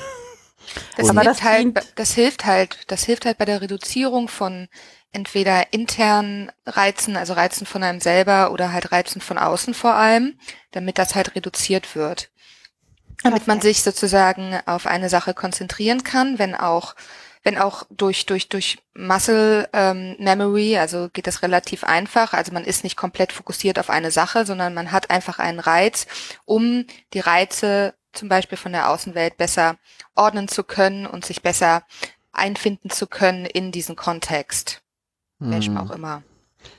Das Aber hilft das halt, das hilft halt, das hilft halt bei der Reduzierung von entweder internen Reizen, also Reizen von einem selber oder halt Reizen von außen vor allem, damit das halt reduziert wird. Damit man sich sozusagen auf eine Sache konzentrieren kann, wenn auch, wenn auch durch, durch, durch Muscle ähm, Memory, also geht das relativ einfach. Also man ist nicht komplett fokussiert auf eine Sache, sondern man hat einfach einen Reiz, um die Reize zum Beispiel von der Außenwelt besser ordnen zu können und sich besser einfinden zu können in diesen Kontext. Welchem auch immer.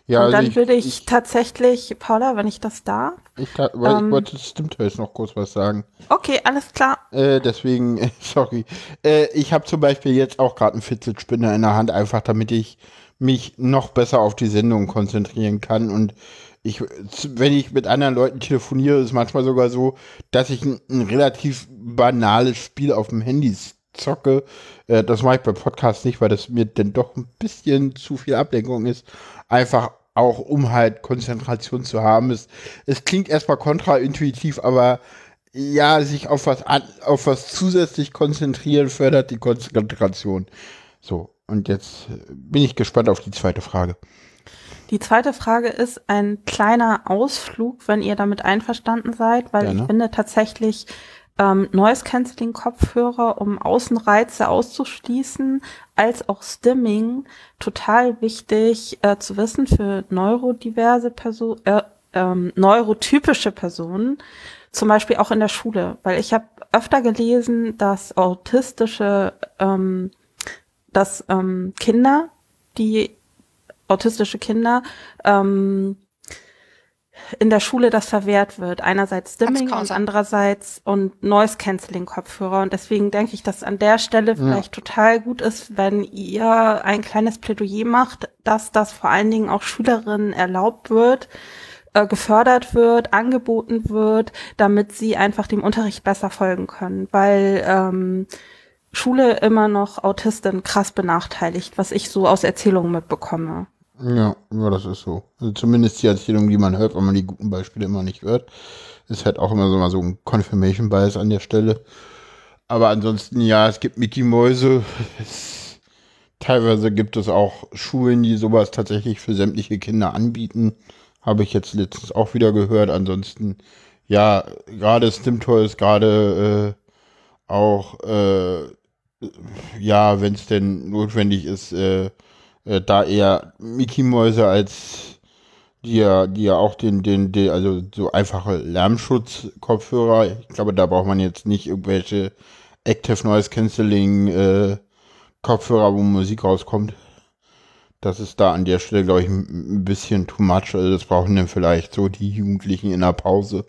Ja, Und also dann würde ich, tatsächlich, Paula, wenn ich das darf. Ich, ich, weil ähm, ich wollte Stimmt-Toys noch kurz was sagen. Okay, alles klar. Äh, deswegen, (laughs) sorry. Äh, ich habe zum Beispiel jetzt auch gerade einen Fitzelspinner in der Hand, einfach damit ich mich noch besser auf die Sendung konzentrieren kann. Und ich, wenn ich mit anderen Leuten telefoniere, ist es manchmal sogar so, dass ich ein, ein relativ banales Spiel auf dem Handy zocke. Äh, das mache ich bei Podcasts nicht, weil das mir dann doch ein bisschen zu viel Ablenkung ist. Einfach auch, um halt Konzentration zu haben. Es, es klingt erstmal kontraintuitiv, aber ja, sich auf was an, auf was zusätzlich konzentrieren fördert die Konzentration. So, und jetzt äh, bin ich gespannt auf die zweite Frage. Die zweite Frage ist ein kleiner Ausflug, wenn ihr damit einverstanden seid, weil Gerne. ich finde tatsächlich ähm, Noise Cancelling Kopfhörer, um Außenreize auszuschließen, als auch Stimming. Total wichtig äh, zu wissen für neurodiverse Personen, äh, ähm, neurotypische Personen, zum Beispiel auch in der Schule, weil ich habe öfter gelesen, dass autistische, ähm, dass ähm, Kinder, die autistische Kinder ähm, in der Schule das verwehrt wird. Einerseits Stimming und andererseits und Noise Cancelling Kopfhörer. Und deswegen denke ich, dass an der Stelle vielleicht total gut ist, wenn ihr ein kleines Plädoyer macht, dass das vor allen Dingen auch Schülerinnen erlaubt wird, äh, gefördert wird, angeboten wird, damit sie einfach dem Unterricht besser folgen können. Weil ähm, Schule immer noch Autisten krass benachteiligt, was ich so aus Erzählungen mitbekomme. Ja, ja, das ist so. Also zumindest die Erzählung, die man hört, wenn man die guten Beispiele immer nicht hört, ist halt auch immer so mal so ein Confirmation Bias an der Stelle. Aber ansonsten, ja, es gibt Mickey Mäuse. Es, teilweise gibt es auch Schulen, die sowas tatsächlich für sämtliche Kinder anbieten. Habe ich jetzt letztens auch wieder gehört. Ansonsten, ja, gerade Stimtoy ist gerade äh, auch, äh, ja, wenn es denn notwendig ist, äh, äh, da eher Mickey-Mäuse als die ja, die ja auch den, den, den, also so einfache Lärmschutz-Kopfhörer. Ich glaube, da braucht man jetzt nicht irgendwelche Active Noise Cancelling äh, Kopfhörer, wo Musik rauskommt. Das ist da an der Stelle, glaube ich, ein bisschen too much. Also das brauchen dann vielleicht so die Jugendlichen in der Pause.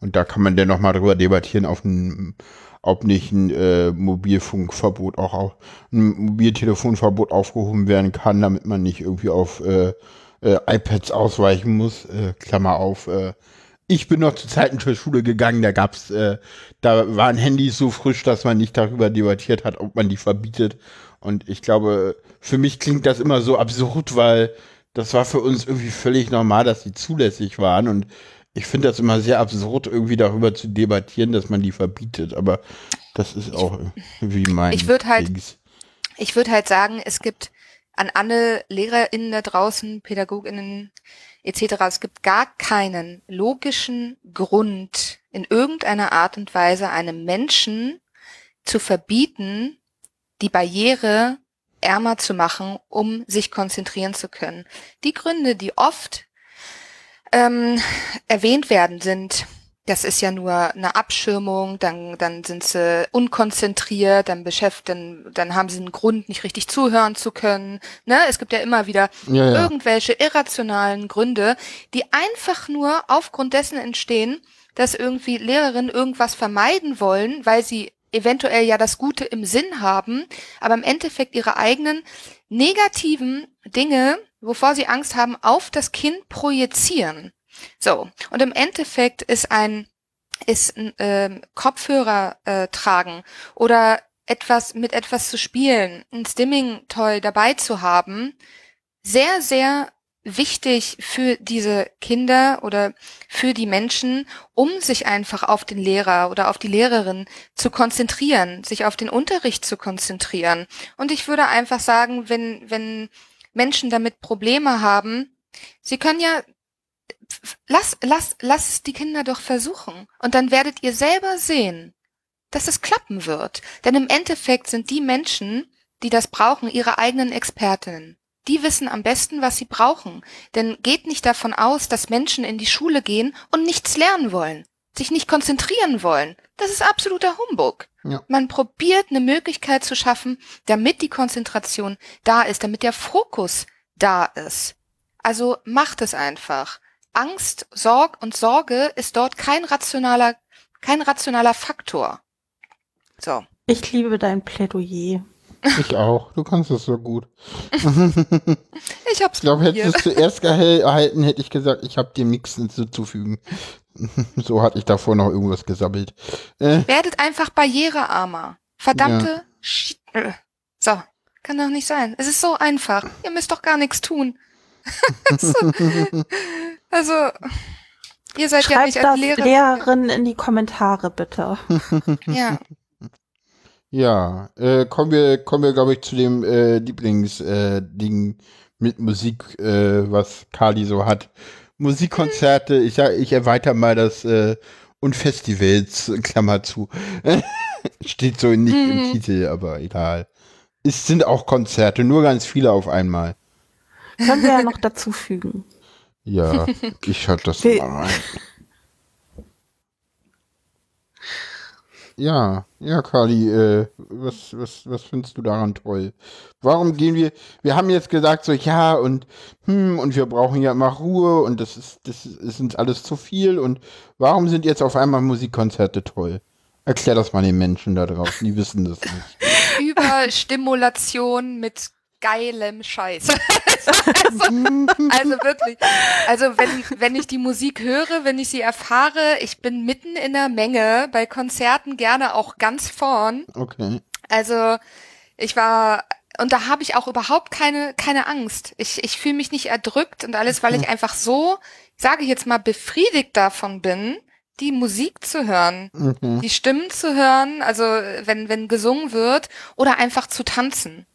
Und da kann man dann nochmal drüber debattieren, auf ein, ob nicht ein äh, Mobilfunkverbot auch auf, ein Mobiltelefonverbot aufgehoben werden kann, damit man nicht irgendwie auf äh, äh, iPads ausweichen muss. Äh, Klammer auf. Äh, ich bin noch zu Zeiten zur Schule gegangen, da gab's, äh, da waren Handys so frisch, dass man nicht darüber debattiert hat, ob man die verbietet. Und ich glaube, für mich klingt das immer so absurd, weil das war für uns irgendwie völlig normal, dass die zulässig waren. Und ich finde das immer sehr absurd, irgendwie darüber zu debattieren, dass man die verbietet. Aber das ist auch wie mein. Ich würde halt, ich würde halt sagen, es gibt an alle LehrerInnen da draußen, PädagogInnen etc. Es gibt gar keinen logischen Grund, in irgendeiner Art und Weise einem Menschen zu verbieten, die Barriere ärmer zu machen, um sich konzentrieren zu können. Die Gründe, die oft ähm, erwähnt werden, sind das ist ja nur eine Abschirmung, dann, dann sind sie unkonzentriert, dann beschäftigen, dann haben sie einen Grund, nicht richtig zuhören zu können. Ne? Es gibt ja immer wieder ja, ja. irgendwelche irrationalen Gründe, die einfach nur aufgrund dessen entstehen, dass irgendwie Lehrerinnen irgendwas vermeiden wollen, weil sie eventuell ja das Gute im Sinn haben, aber im Endeffekt ihre eigenen negativen Dinge, wovor sie Angst haben, auf das Kind projizieren. So, und im Endeffekt ist ein ist ein äh, Kopfhörer äh, tragen oder etwas mit etwas zu spielen, ein Stimming-Toy dabei zu haben, sehr, sehr wichtig für diese Kinder oder für die Menschen, um sich einfach auf den Lehrer oder auf die Lehrerin zu konzentrieren, sich auf den Unterricht zu konzentrieren. Und ich würde einfach sagen, wenn, wenn Menschen damit Probleme haben, sie können ja lass, lass, lass die Kinder doch versuchen. Und dann werdet ihr selber sehen, dass es klappen wird. Denn im Endeffekt sind die Menschen, die das brauchen, ihre eigenen Expertinnen. Die wissen am besten, was sie brauchen. Denn geht nicht davon aus, dass Menschen in die Schule gehen und nichts lernen wollen, sich nicht konzentrieren wollen. Das ist absoluter Humbug. Ja. Man probiert eine Möglichkeit zu schaffen, damit die Konzentration da ist, damit der Fokus da ist. Also macht es einfach. Angst, Sorg und Sorge ist dort kein rationaler, kein rationaler Faktor. So. Ich liebe dein Plädoyer. Ich auch. Du kannst es so gut. (laughs) ich hab's Ich glaube, hättest du es zuerst erhalten, hätte ich gesagt, ich habe dem nichts hinzuzufügen. (laughs) so hatte ich davor noch irgendwas gesammelt. Äh. Werdet einfach barrierearmer. Verdammte ja. Äh. So. Kann doch nicht sein. Es ist so einfach. Ihr müsst doch gar nichts tun. (laughs) Also, ihr seid Schreibt ja nicht als Lehrer. Lehrerin in die Kommentare, bitte. (laughs) ja. Ja, äh, kommen wir, kommen wir, glaube ich, zu dem äh, Lieblingsding äh, mit Musik, äh, was Kali so hat. Musikkonzerte, ich, ich erweitere mal das äh, und Festivals, Klammer zu. (laughs) Steht so nicht mhm. im Titel, aber egal. Es sind auch Konzerte, nur ganz viele auf einmal. Können wir ja noch dazu fügen. Ja, ich schalte das mal rein. Ja, ja, Kali, äh, was, was, was findest du daran toll? Warum gehen wir, wir haben jetzt gesagt so, ja, und, hm, und wir brauchen ja immer Ruhe und das ist, das ist uns alles zu viel und warum sind jetzt auf einmal Musikkonzerte toll? Erklär das mal den Menschen da draußen, die wissen das nicht. (laughs) Überstimulation mit geilem Scheiß. (laughs) also, also, wirklich. Also wenn, wenn ich die Musik höre, wenn ich sie erfahre, ich bin mitten in der Menge, bei Konzerten gerne auch ganz vorn. Okay. Also ich war und da habe ich auch überhaupt keine keine Angst. Ich ich fühle mich nicht erdrückt und alles, weil ich einfach so, sage ich jetzt mal, befriedigt davon bin, die Musik zu hören, mhm. die Stimmen zu hören, also wenn wenn gesungen wird oder einfach zu tanzen.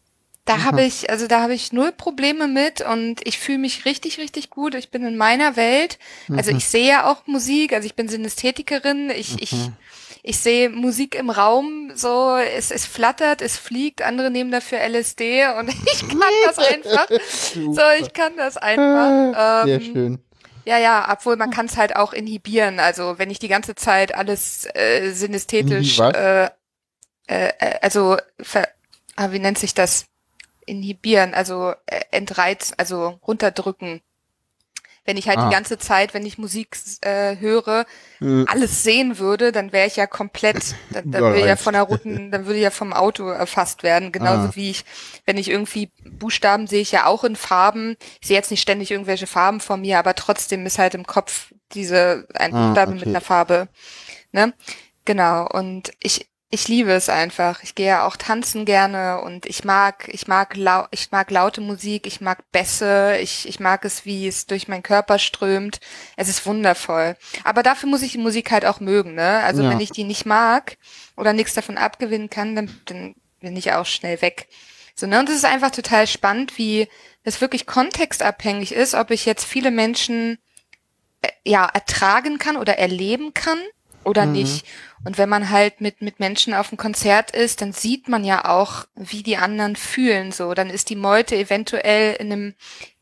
Da habe ich, also da habe ich null Probleme mit und ich fühle mich richtig, richtig gut. Ich bin in meiner Welt. Also Mhm. ich sehe ja auch Musik, also ich bin Synästhetikerin. Ich, ich, Mhm. ich sehe Musik im Raum, so, es, es flattert, es fliegt, andere nehmen dafür LSD und (laughs) ich kann das einfach. So, ich kann das einfach. Sehr Ähm, schön. ja, ja, obwohl man kann es halt auch inhibieren. Also wenn ich die ganze Zeit alles äh, synästhetisch, äh, äh, äh, also ver, ah, wie nennt sich das? Inhibieren, also äh, entreizen, also runterdrücken. Wenn ich halt Ah. die ganze Zeit, wenn ich Musik äh, höre, Äh, alles sehen würde, dann wäre ich ja komplett, (laughs) dann, dann würde ich ja von der Routen, dann würde ich ja vom Auto erfasst werden. Genauso Ah. wie ich, wenn ich irgendwie Buchstaben sehe ich ja auch in Farben. Ich sehe jetzt nicht ständig irgendwelche Farben vor mir, aber trotzdem ist halt im Kopf diese ein Ah, Buchstabe mit okay. einer Farbe. Ne? Genau. Und ich, ich liebe es einfach. Ich gehe ja auch tanzen gerne und ich mag, ich mag lau ich mag laute Musik, ich mag Bässe, ich, ich mag es, wie es durch meinen Körper strömt. Es ist wundervoll. Aber dafür muss ich die Musik halt auch mögen, ne? Also Ja. wenn ich die nicht mag oder nichts davon abgewinnen kann, dann, dann bin ich auch schnell weg. So, ne? Und es ist einfach total spannend, wie es wirklich kontextabhängig ist, ob ich jetzt viele Menschen äh, ja ertragen kann oder erleben kann oder Mhm. nicht. Und wenn man halt mit mit Menschen auf einem Konzert ist, dann sieht man ja auch, wie die anderen fühlen. So, dann ist die Meute eventuell in einem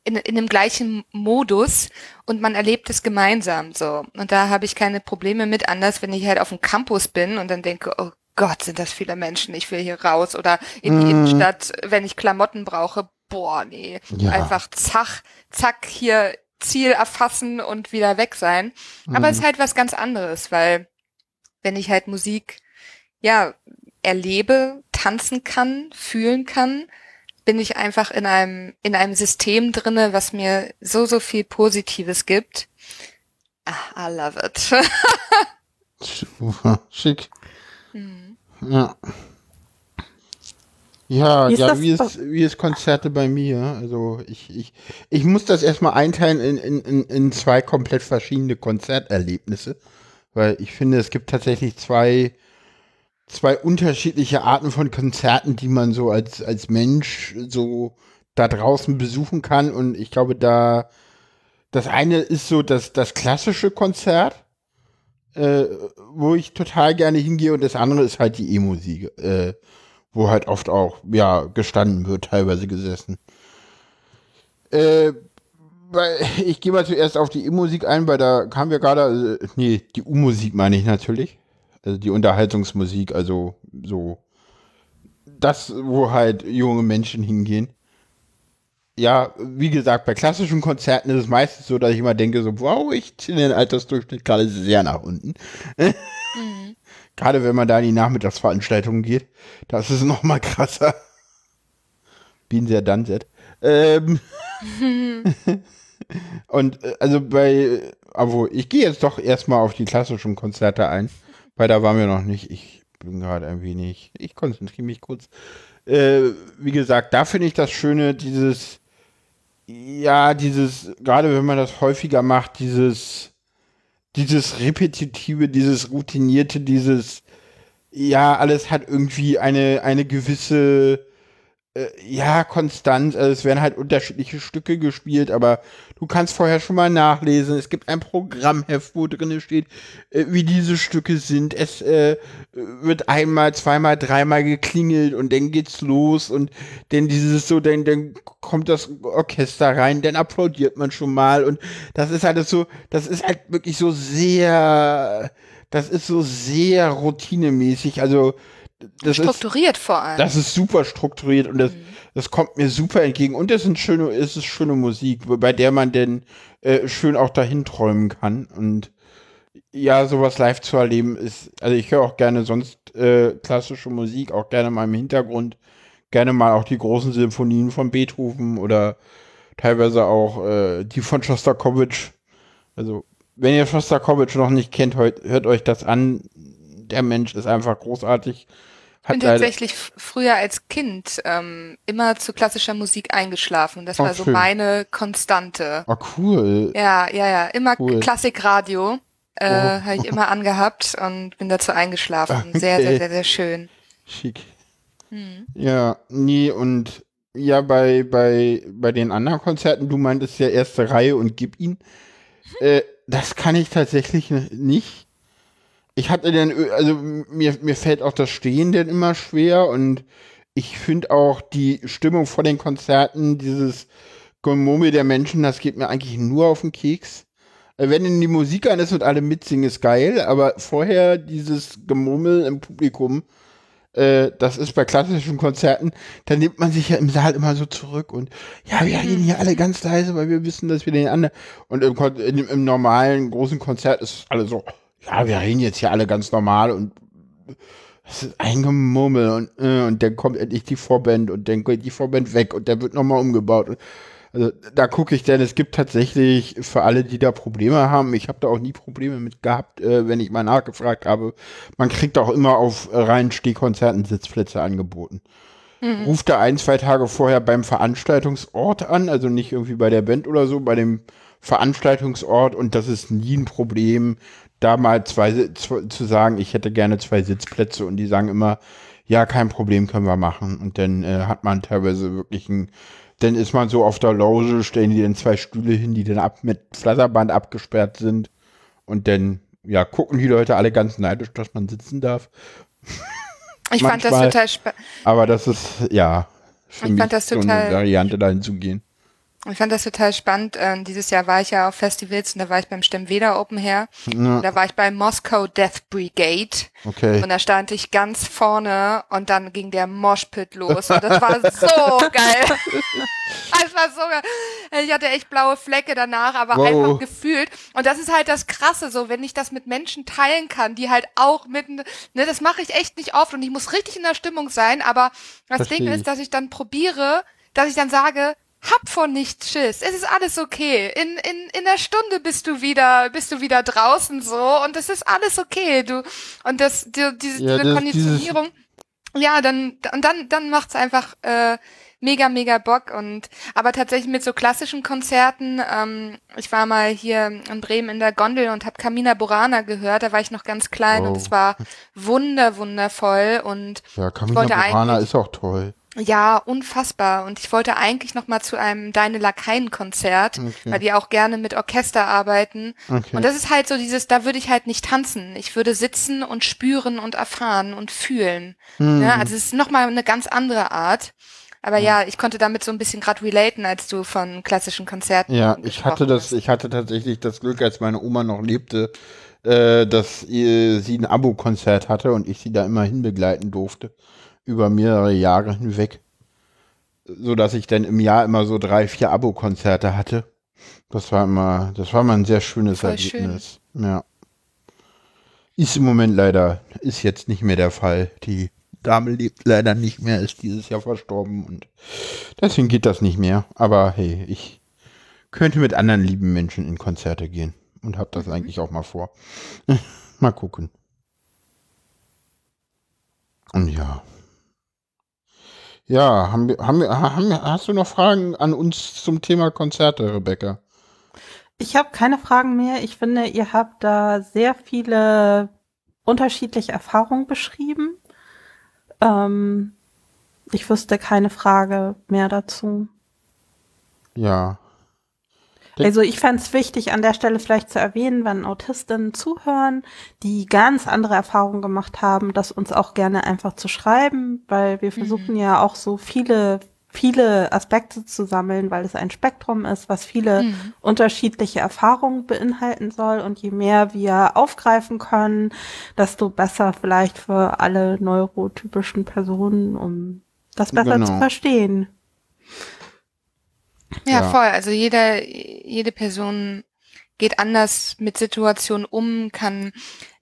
in, in dem gleichen Modus und man erlebt es gemeinsam so. Und da habe ich keine Probleme mit, anders wenn ich halt auf dem Campus bin und dann denke, oh Gott, sind das viele Menschen, ich will hier raus oder in die Mhm. Innenstadt, wenn ich Klamotten brauche, boah, nee, Ja. einfach zack, zack, hier Ziel erfassen und wieder weg sein. Aber Mhm. es ist halt was ganz anderes, weil wenn ich halt Musik, ja, erlebe, tanzen kann, fühlen kann, bin ich einfach in einem, in einem System drinne, was mir so, so viel Positives gibt. Ah, I love it. (laughs) Schick. Hm. Ja. Ja, Wie ist ja, wie ist, wie ist Konzerte bei mir? Also ich, ich, ich muss das erstmal einteilen in, in, in, in zwei komplett verschiedene Konzerterlebnisse. Weil ich finde, es gibt tatsächlich zwei, zwei unterschiedliche Arten von Konzerten, die man so als, als Mensch so da draußen besuchen kann. Und ich glaube, da das eine ist so das, das klassische Konzert, äh, wo ich total gerne hingehe, und das andere ist halt die E-Musik, äh, wo halt oft auch, ja, gestanden wird, teilweise gesessen. Äh, weil ich gehe mal zuerst auf die E-Musik ein, weil da kamen wir gerade, äh, nee, die U-Musik meine ich natürlich. Also die Unterhaltungsmusik, also so das, wo halt junge Menschen hingehen. Ja, wie gesagt, bei klassischen Konzerten ist es meistens so, dass ich immer denke, so, wow, ich ziehe den Altersdurchschnitt gerade sehr nach unten. Mhm. (laughs) Gerade wenn man da in die Nachmittagsveranstaltungen geht, das ist noch mal krasser. Bin sehr that. Ähm, (laughs) und äh, also bei, aber ich gehe jetzt doch erstmal auf die klassischen Konzerte ein, weil da waren wir noch nicht. Ich bin gerade ein wenig, ich konzentriere mich kurz. Äh, wie gesagt, da finde ich das Schöne, dieses, ja, dieses, gerade wenn man das häufiger macht, dieses, dieses repetitive, dieses routinierte, dieses, ja, alles hat irgendwie eine, eine gewisse, äh, ja, Konstanz. Also es werden halt unterschiedliche Stücke gespielt, aber du kannst vorher schon mal nachlesen. Es gibt ein Programmheft, wo drin steht, äh, wie diese Stücke sind. Es äh, wird einmal, zweimal, dreimal geklingelt und dann geht's los und dann dieses so, dann, dann kommt das Orchester rein, dann applaudiert man schon mal und das ist halt so, das ist halt wirklich so sehr, das ist so sehr routinemäßig. Also das ist Strukturiert vor allem. das ist super strukturiert und das, Mhm. das kommt mir super entgegen. Und es sind schöne, es ist schöne Musik, bei der man denn äh, schön auch dahin träumen kann. Und ja, sowas live zu erleben ist, also ich höre auch gerne sonst äh, klassische Musik, auch gerne mal im Hintergrund, gerne mal auch die großen Sinfonien von Beethoven oder teilweise auch äh, die von Schostakowitsch. Also, wenn ihr Schostakowitsch noch nicht kennt, hört, hört euch das an. Der Mensch ist einfach großartig. Ich bin tatsächlich früher als Kind ähm, immer zu klassischer Musik eingeschlafen. Das Oh, war so schön. meine Konstante. Ah, cool. Ja, ja, ja. Immer Cool. Klassikradio äh, Oh. habe ich immer angehabt und bin dazu eingeschlafen. Okay. Sehr, sehr, sehr, sehr schön. Schick. Hm. Ja, nee, und Ja, bei, bei, bei den anderen Konzerten, du meintest ja erste Reihe und gib ihn. Äh, das kann ich tatsächlich nicht. Ich hatte dann, also mir, mir fällt auch das Stehen denn immer schwer und ich finde auch die Stimmung vor den Konzerten, dieses Gemurmel der Menschen, das geht mir eigentlich nur auf den Keks. Äh, wenn denn die Musik an ist und alle mitsingen, ist geil, aber vorher dieses Gemurmel im Publikum, äh, das ist bei klassischen Konzerten, da nimmt man sich ja im Saal immer so zurück und ja, wir reden hier alle ganz leise, weil wir wissen, dass wir den anderen und im, im, normalen großen Konzert ist alle so, ja, wir reden jetzt hier alle ganz normal und es ist ein Gemurmel und, äh, und dann kommt endlich die Vorband und dann geht die Vorband weg und der wird nochmal umgebaut. Also da gucke ich denn, es gibt tatsächlich für alle, die da Probleme haben, ich habe da auch nie Probleme mit gehabt, äh, wenn ich mal nachgefragt habe, man kriegt auch immer auf reinen Stehkonzerten Sitzplätze angeboten. Mhm. Ruft da ein, zwei Tage vorher beim Veranstaltungsort an, also nicht irgendwie bei der Band oder so, bei dem Veranstaltungsort und das ist nie ein Problem da mal zwei zu sagen, ich hätte gerne zwei Sitzplätze und die sagen immer, ja, kein Problem, können wir machen. Und dann äh, hat man teilweise wirklich ein, dann ist man so auf der Loge, stellen die dann zwei Stühle hin, die dann ab mit Flatterband abgesperrt sind. Und dann, ja, gucken die Leute alle ganz neidisch, dass man sitzen darf. Ich fand das total spannend. Aber das ist, ja, für ich mich fand das so total eine Variante dahin zu gehen. Ich fand das total spannend. Ähm, dieses Jahr war ich ja auf Festivals und da war ich beim Stemveda Open Air. Ja. Da war ich bei Moskau Death Brigade. Okay. Und da stand ich ganz vorne und dann ging der Moshpit los. Und das war so (laughs) geil. Es war so geil. Ich hatte echt blaue Flecke danach, aber Wow. einfach gefühlt. Und das ist halt das Krasse, so wenn ich das mit Menschen teilen kann, die halt auch mitten, ne, das mache ich echt nicht oft und ich muss richtig in der Stimmung sein, aber das Versteh Ding ist, dass ich dann probiere, dass ich dann sage, hab vor nichts Schiss. Es ist alles okay. In, in, in der Stunde bist du wieder, bist du wieder draußen so und es ist alles okay. Du, und das, die, diese, Ja, diese Konditionierung, ja, dann, und dann, dann macht's einfach, äh, mega, mega Bock und, aber tatsächlich mit so klassischen Konzerten, ähm, ich war mal hier in Bremen in der Gondel und habe Camina Burana gehört, da war ich noch ganz klein und Wow. es war wunder, wundervoll und Ja, Camina wollte Burana ist auch toll. Ja, unfassbar. Und ich wollte eigentlich noch mal zu einem Deine Lakaien-Konzert, Okay. weil die auch gerne mit Orchester arbeiten. Okay. Und das ist halt so dieses, da würde ich halt nicht tanzen. Ich würde sitzen und spüren und erfahren und fühlen. Hm. Ja, also es ist noch mal eine ganz andere Art. Aber ja, ich konnte damit so ein bisschen gerade relaten, als du von klassischen Konzerten Ja, ich hatte das, hast. ich hatte tatsächlich das Glück, als meine Oma noch lebte, äh, dass äh, sie ein Abo-Konzert hatte und ich sie da immer hinbegleiten durfte. Über mehrere Jahre hinweg. So dass ich dann im Jahr immer so drei, vier Abo-Konzerte hatte. Das war immer, das war immer ein sehr schönes Voll schön. Erlebnis. Ja. Ist im Moment leider, ist jetzt nicht mehr der Fall. Die Dame lebt leider nicht mehr, ist dieses Jahr verstorben und deswegen geht das nicht mehr. Aber hey, ich könnte mit anderen lieben Menschen in Konzerte gehen und habe das eigentlich auch mal vor. (laughs) mal gucken. Und ja. Ja, haben wir, haben wir, haben wir, hast du noch Fragen an uns zum Thema Konzerte, Rebecca? Ich habe keine Fragen mehr. Ich finde, ihr habt da sehr viele unterschiedliche Erfahrungen beschrieben. Ähm, ich wüsste keine Frage mehr dazu. Ja. Also ich fände es wichtig, an der Stelle vielleicht zu erwähnen, wenn Autistinnen zuhören, die ganz andere Erfahrungen gemacht haben, das uns auch gerne einfach zu schreiben, weil wir versuchen ja auch so viele, viele Aspekte zu sammeln, weil es ein Spektrum ist, was viele Mhm. unterschiedliche Erfahrungen beinhalten soll. Und je mehr wir aufgreifen können, desto besser vielleicht für alle neurotypischen Personen, um das besser Genau. zu verstehen. Ja, Ja. voll. Also jeder, jede Person geht anders mit Situationen um, kann,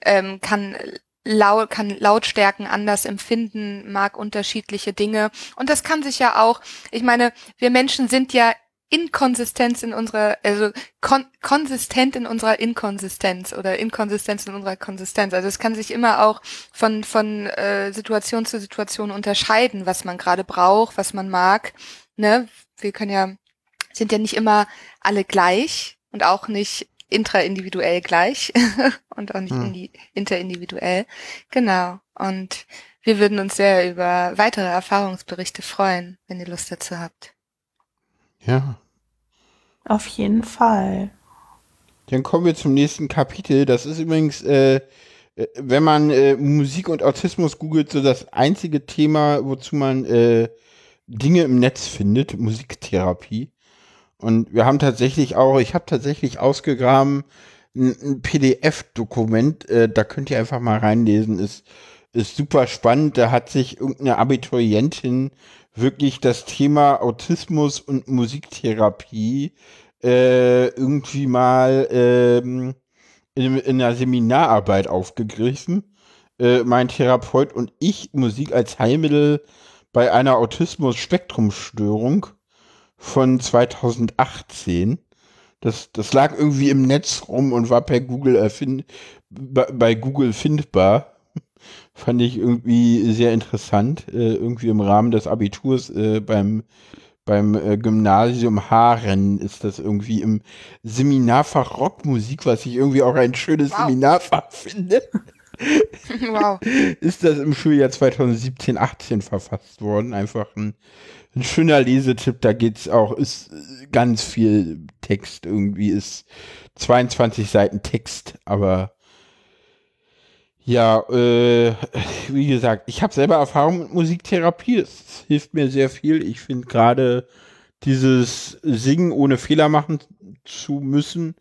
ähm, kann laut, kann Lautstärken anders empfinden, mag unterschiedliche Dinge. Und das kann sich ja auch, ich meine, wir Menschen sind ja Inkonsistenz in unserer, also kon konsistent in unserer Inkonsistenz oder Inkonsistenz in unserer Konsistenz. Also es kann sich immer auch von, von äh, Situation zu Situation unterscheiden, was man gerade braucht, was man mag. Ne? Wir können ja sind ja nicht immer alle gleich und auch nicht intraindividuell gleich (laughs) und auch nicht Hm. indi interindividuell. Genau. Und Wir würden uns sehr über weitere Erfahrungsberichte freuen, wenn ihr Lust dazu habt. Ja. Auf jeden Fall. Dann kommen wir zum nächsten Kapitel. Das ist übrigens, äh, äh, wenn man äh, Musik und Autismus googelt, so das einzige Thema, wozu man äh, Dinge im Netz findet, Musiktherapie. Und wir haben tatsächlich auch, ich habe tatsächlich ausgegraben, ein, ein PDF-Dokument, äh, da könnt ihr einfach mal reinlesen, ist, ist super spannend. Da hat sich irgendeine Abiturientin wirklich das Thema Autismus und Musiktherapie äh, irgendwie mal ähm, in, in einer Seminararbeit aufgegriffen. Äh, mein Therapeut und ich Musik als Heilmittel bei einer Autismus-Spektrumstörung von 2018. Das, das lag irgendwie im Netz rum und war per Google erfind, bei, Google findbar. (laughs) Fand ich irgendwie sehr interessant. Äh, irgendwie im Rahmen des Abiturs äh, beim, beim äh, Gymnasium Haaren ist das irgendwie im Seminarfach Rockmusik, was ich irgendwie auch ein schönes wow. Seminarfach (laughs) finde. wow. Ist das im Schuljahr 2017-18 verfasst worden. Einfach ein, ein schöner Lesetipp. Da geht's auch, ist ganz viel Text irgendwie, ist 22 Seiten Text, aber ja, äh, wie gesagt, ich habe selber Erfahrung mit Musiktherapie. Es hilft mir sehr viel. Ich finde gerade dieses Singen ohne Fehler machen zu müssen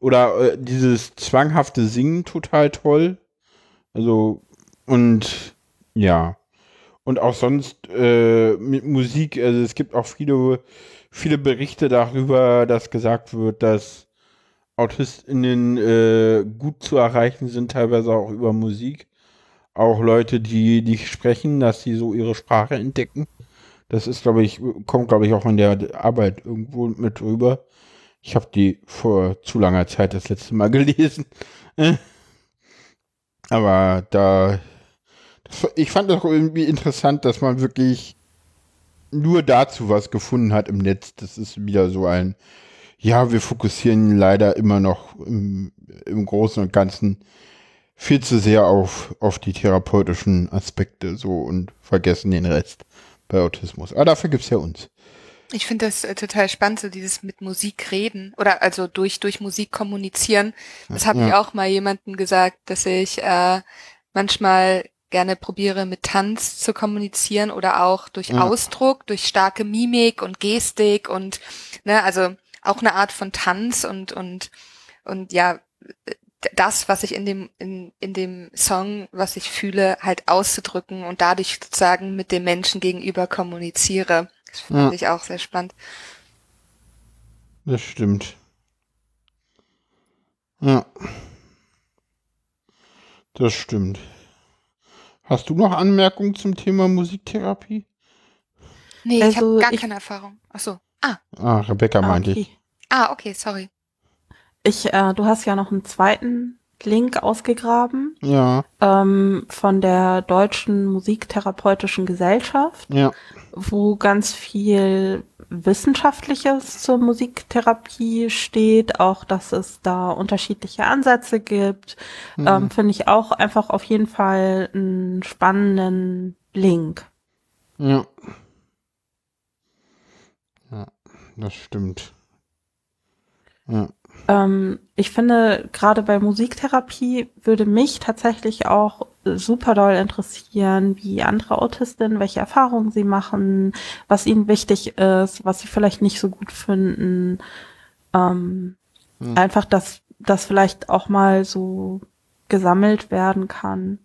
oder äh, dieses zwanghafte Singen total toll. Also, und ja. Und auch sonst äh, mit Musik, also es gibt auch viele, viele Berichte darüber, dass gesagt wird, dass AutistInnen äh, gut zu erreichen sind, teilweise auch über Musik. Auch Leute, die nicht sprechen, dass sie so ihre Sprache entdecken. Das ist, glaube ich, kommt, glaube ich, auch in der Arbeit irgendwo mit rüber. Ich habe die vor zu langer Zeit das letzte Mal (laughs) gelesen. Aber da, ich fand das irgendwie interessant, dass man wirklich nur dazu was gefunden hat im Netz. Das ist wieder so ein, ja, wir fokussieren leider immer noch im, im Großen und Ganzen viel zu sehr auf, auf die therapeutischen Aspekte so und vergessen den Rest bei Autismus. Aber dafür gibt's ja uns. Ich finde das äh, total spannend, so dieses mit Musik reden oder also durch, durch Musik kommunizieren. Das habe ja. ich auch mal jemandem gesagt, dass ich äh, manchmal gerne probiere, mit Tanz zu kommunizieren oder auch durch ja. Ausdruck, durch starke Mimik und Gestik und ne, also auch eine Art von Tanz und und und ja das, was ich in dem in, in dem Song, was ich fühle, halt auszudrücken und dadurch sozusagen mit dem Menschen gegenüber kommuniziere. Das finde ja. ich auch sehr spannend. Das stimmt. Ja. Das stimmt. Hast du noch Anmerkungen zum Thema Musiktherapie? Nee, also, ich habe gar ich, keine Erfahrung. Ach so. Ah. Ah, Rebecca ah, meinte okay. ich. Ah, okay, sorry. Ich, äh, du hast ja noch einen zweiten Link ausgegraben. Ja. Ähm, von der Deutschen Musiktherapeutischen Gesellschaft. Ja. Wo ganz viel Wissenschaftliches zur Musiktherapie steht, auch dass es da unterschiedliche Ansätze gibt, mhm. ähm, finde ich auch einfach auf jeden Fall einen spannenden Link. Ja. Ja, das stimmt. Ja. Ähm, ich finde, gerade bei Musiktherapie würde mich tatsächlich auch super doll interessieren, wie andere Autistinnen, welche Erfahrungen sie machen, was ihnen wichtig ist, was sie vielleicht nicht so gut finden. Ähm, hm. Einfach, dass das vielleicht auch mal so gesammelt werden kann.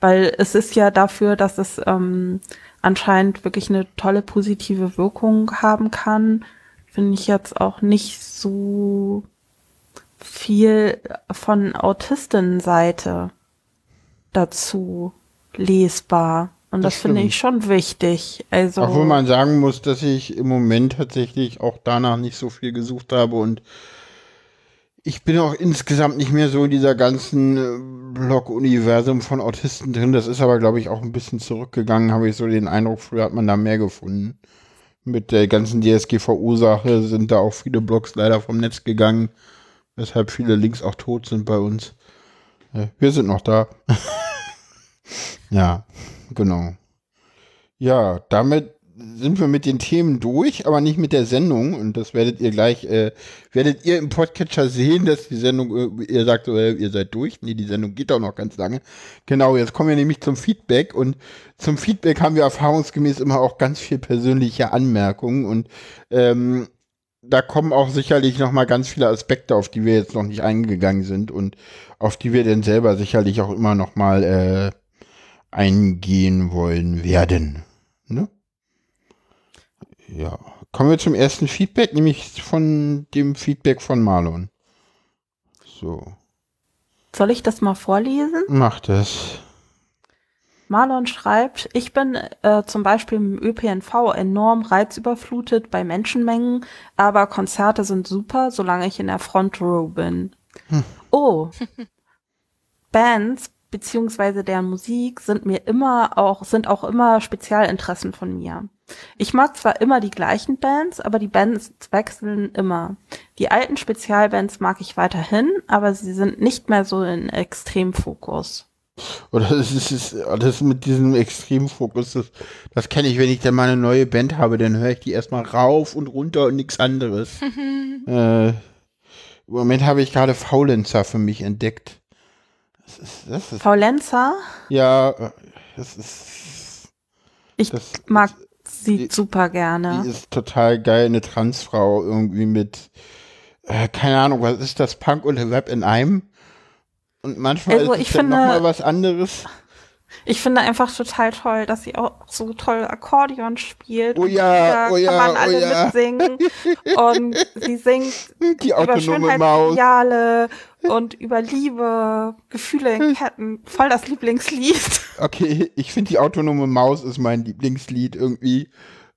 Weil es ist ja dafür, dass es ähm, anscheinend wirklich eine tolle positive Wirkung haben kann, finde ich jetzt auch nicht so viel von Autistinnenseite dazu lesbar. Und das, das finde ich schon wichtig. Also Obwohl man sagen muss, dass ich im Moment tatsächlich auch danach nicht so viel gesucht habe und ich bin auch insgesamt nicht mehr so in dieser ganzen äh, Blog-Universum von Autisten drin. Das ist aber, glaube ich, auch ein bisschen zurückgegangen, habe ich so den Eindruck, früher hat man da mehr gefunden. Mit der ganzen DSGVO-Sache sind da auch viele Blogs leider vom Netz gegangen weshalb viele Links auch tot sind bei uns. wir sind noch da. (laughs) ja. genau. Ja, damit sind wir mit den Themen durch, aber nicht mit der Sendung. Und das werdet ihr gleich, äh, werdet ihr im Podcatcher sehen, dass die Sendung, äh, ihr sagt, äh, ihr seid durch. Nee, die Sendung geht auch noch ganz lange. Genau, jetzt kommen wir nämlich zum Feedback. Und zum Feedback haben wir erfahrungsgemäß immer auch ganz viel persönliche Anmerkungen. Und ähm, da kommen auch sicherlich noch mal ganz viele Aspekte, auf die wir jetzt noch nicht eingegangen sind und auf die wir denn selber sicherlich auch immer noch mal äh, eingehen wollen werden. Ne? Ja, kommen wir zum ersten Feedback, nämlich von dem Feedback von Marlon. So. Soll ich das mal vorlesen? Mach das. Marlon schreibt, ich bin äh, zum Beispiel im ÖPNV enorm reizüberflutet bei Menschenmengen, aber Konzerte sind super, solange ich in der Front Row bin. Hm. Oh, (laughs) Bands beziehungsweise deren Musik sind mir immer auch, sind auch immer Spezialinteressen von mir. Ich mag zwar immer die gleichen Bands, aber die Bands wechseln immer. Die alten Spezialbands mag ich weiterhin, aber sie sind nicht mehr so in Extremfokus. Oder das ist, das mit diesem Extremfokus, das, das kenne ich, wenn ich dann mal eine neue Band habe, dann höre ich die erstmal rauf und runter und nichts anderes. (laughs) äh, Im Moment habe ich gerade Faulenzer für mich entdeckt. Das ist, das ist, Faulenzer? Ja, das ist. Ich das, mag sie die, super gerne. Die ist total geil, eine Transfrau irgendwie mit, äh, keine Ahnung, was ist das, Punk und Rap in einem? Und manchmal also, ist es dann nochmal was anderes. Ich finde einfach total toll, dass sie auch so toll Akkordeon spielt. Oh ja, oh ja, kann man oh alle ja. mitsingen. (laughs) Und sie singt Die über Schönheitsideale und über Liebe, Gefühle in Ketten. Voll das Lieblingslied. Okay, ich finde die autonome Maus ist mein Lieblingslied irgendwie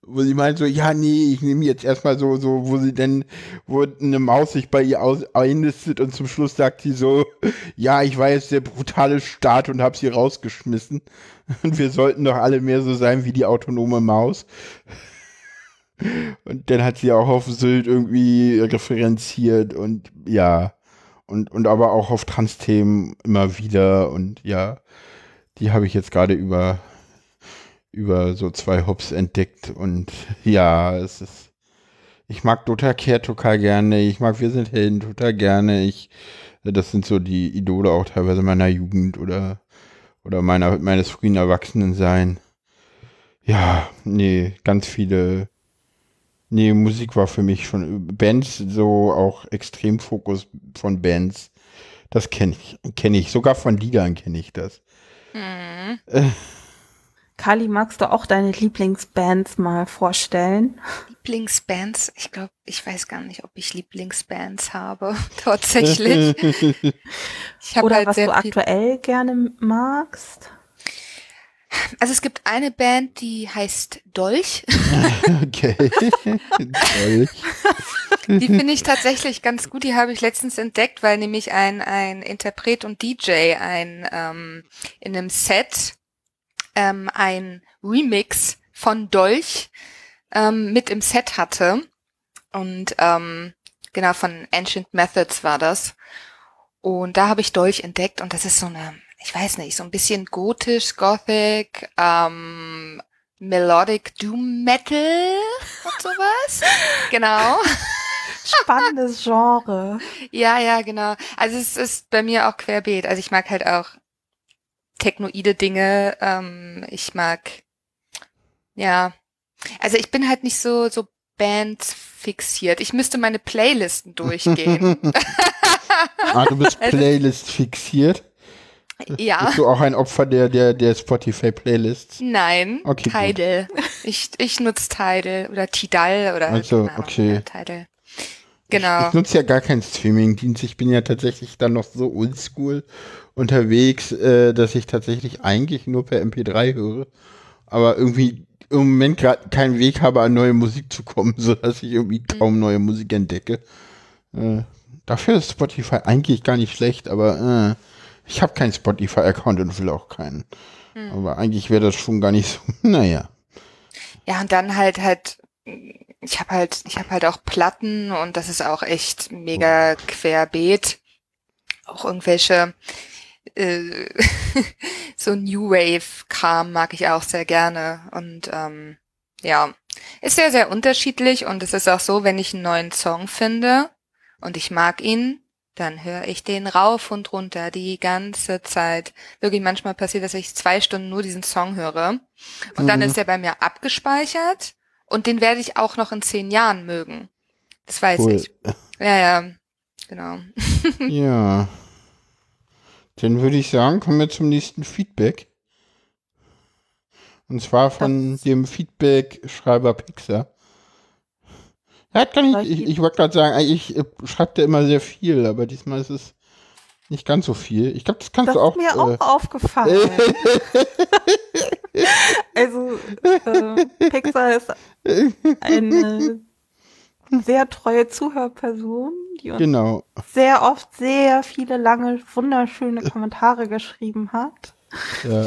wo sie meint so, ja, nee, ich nehme jetzt erstmal so, so, wo sie denn, wo eine Maus sich bei ihr aus, einlistet und zum Schluss sagt sie so, ja, ich war jetzt der brutale Staat und hab sie rausgeschmissen. (laughs) Und wir sollten doch alle mehr so sein wie die autonome Maus. Und dann hat sie auch auf Sylt irgendwie referenziert und ja, und, und aber auch auf Trans-Themen immer wieder und ja, die habe ich jetzt gerade über über so zwei Hops entdeckt und (laughs) ja, es ist, ich mag Dota Care total gerne, ich mag Wir sind Helden total gerne, ich, das sind so die Idole auch teilweise meiner Jugend oder, oder meiner, meines frühen Erwachsenensein. Ja, nee, ganz viele, nee, Musik war für mich schon, Bands, so auch Extremfokus von Bands, das kenne ich, kenne ich, sogar von Liedern kenne ich das. Mhm. Äh, Kali, magst du auch deine Lieblingsbands mal vorstellen? Lieblingsbands? Ich glaube, ich weiß gar nicht, ob ich Lieblingsbands habe, (laughs) tatsächlich. (laughs) ich Oder halt was du aktuell gerne magst? Also es gibt eine Band, die heißt Dolch. (laughs) okay. Dolch. Die finde ich tatsächlich ganz gut. Die habe ich letztens entdeckt, weil nämlich ein, ein Interpret und DJ ein ähm, in einem Set ähm, ein Remix von Dolch ähm, mit im Set hatte. Und ähm, genau, von Ancient Methods war das. Und da habe ich Dolch entdeckt und das ist so eine, ich weiß nicht, so ein bisschen gotisch, gothic, ähm, Melodic Doom Metal und sowas. (laughs) genau. Spannendes Genre. Ja, ja, genau. Also es ist bei mir auch querbeet. Also ich mag halt auch technoide Dinge. Ähm, ich mag, ja, also ich bin halt nicht so so Bands fixiert. Ich müsste meine Playlisten durchgehen. (laughs) ah, du bist also Playlist fixiert? Ja. Bist du auch ein Opfer der, der, der Spotify-Playlists? Nein, okay, Tidal. Ich, ich nutze Tidal oder Tidal oder also, okay. Ja, Tidal. Genau. Ich, ich nutze ja gar keinen Streaming-Dienst. Ich bin ja tatsächlich dann noch so oldschool unterwegs, äh, dass ich tatsächlich eigentlich nur per MP3 höre. Aber irgendwie im Moment gerade keinen Weg habe, an neue Musik zu kommen, (laughs) so dass ich irgendwie mhm. kaum neue Musik entdecke. Äh, dafür ist Spotify eigentlich gar nicht schlecht, aber äh, ich habe keinen Spotify-Account und will auch keinen. Mhm. Aber eigentlich wäre das schon gar nicht so. (laughs) Naja. Ja, und dann halt halt ich habe halt, ich habe halt auch Platten und das ist auch echt mega querbeet. Auch irgendwelche äh, (laughs) so New Wave Kram mag ich auch sehr gerne. Und ähm, ja, ist sehr, sehr unterschiedlich. Und es ist auch so, wenn ich einen neuen Song finde und ich mag ihn, dann höre ich den rauf und runter die ganze Zeit. Wirklich manchmal passiert, dass ich zwei Stunden nur diesen Song höre. Und dann Mhm. ist er bei mir abgespeichert und den werde ich auch noch in zehn Jahren mögen. Das weiß Cool. ich. Ja, ja, genau. (laughs) Ja. Dann würde ich sagen, kommen wir zum nächsten Feedback. Und zwar von dem Feedback-Schreiber Pixar. Er hat gar Soll nicht, ich ich, ich wollte gerade sagen, äh, schreibt er immer sehr viel, aber diesmal ist es nicht ganz so viel. Ich glaube, das kannst Das du auch. ist mir äh, auch aufgefallen. (laughs) also, äh, Pixar ist eine sehr treue Zuhörperson, die uns genau. sehr oft sehr viele lange, wunderschöne Kommentare geschrieben hat. Ja.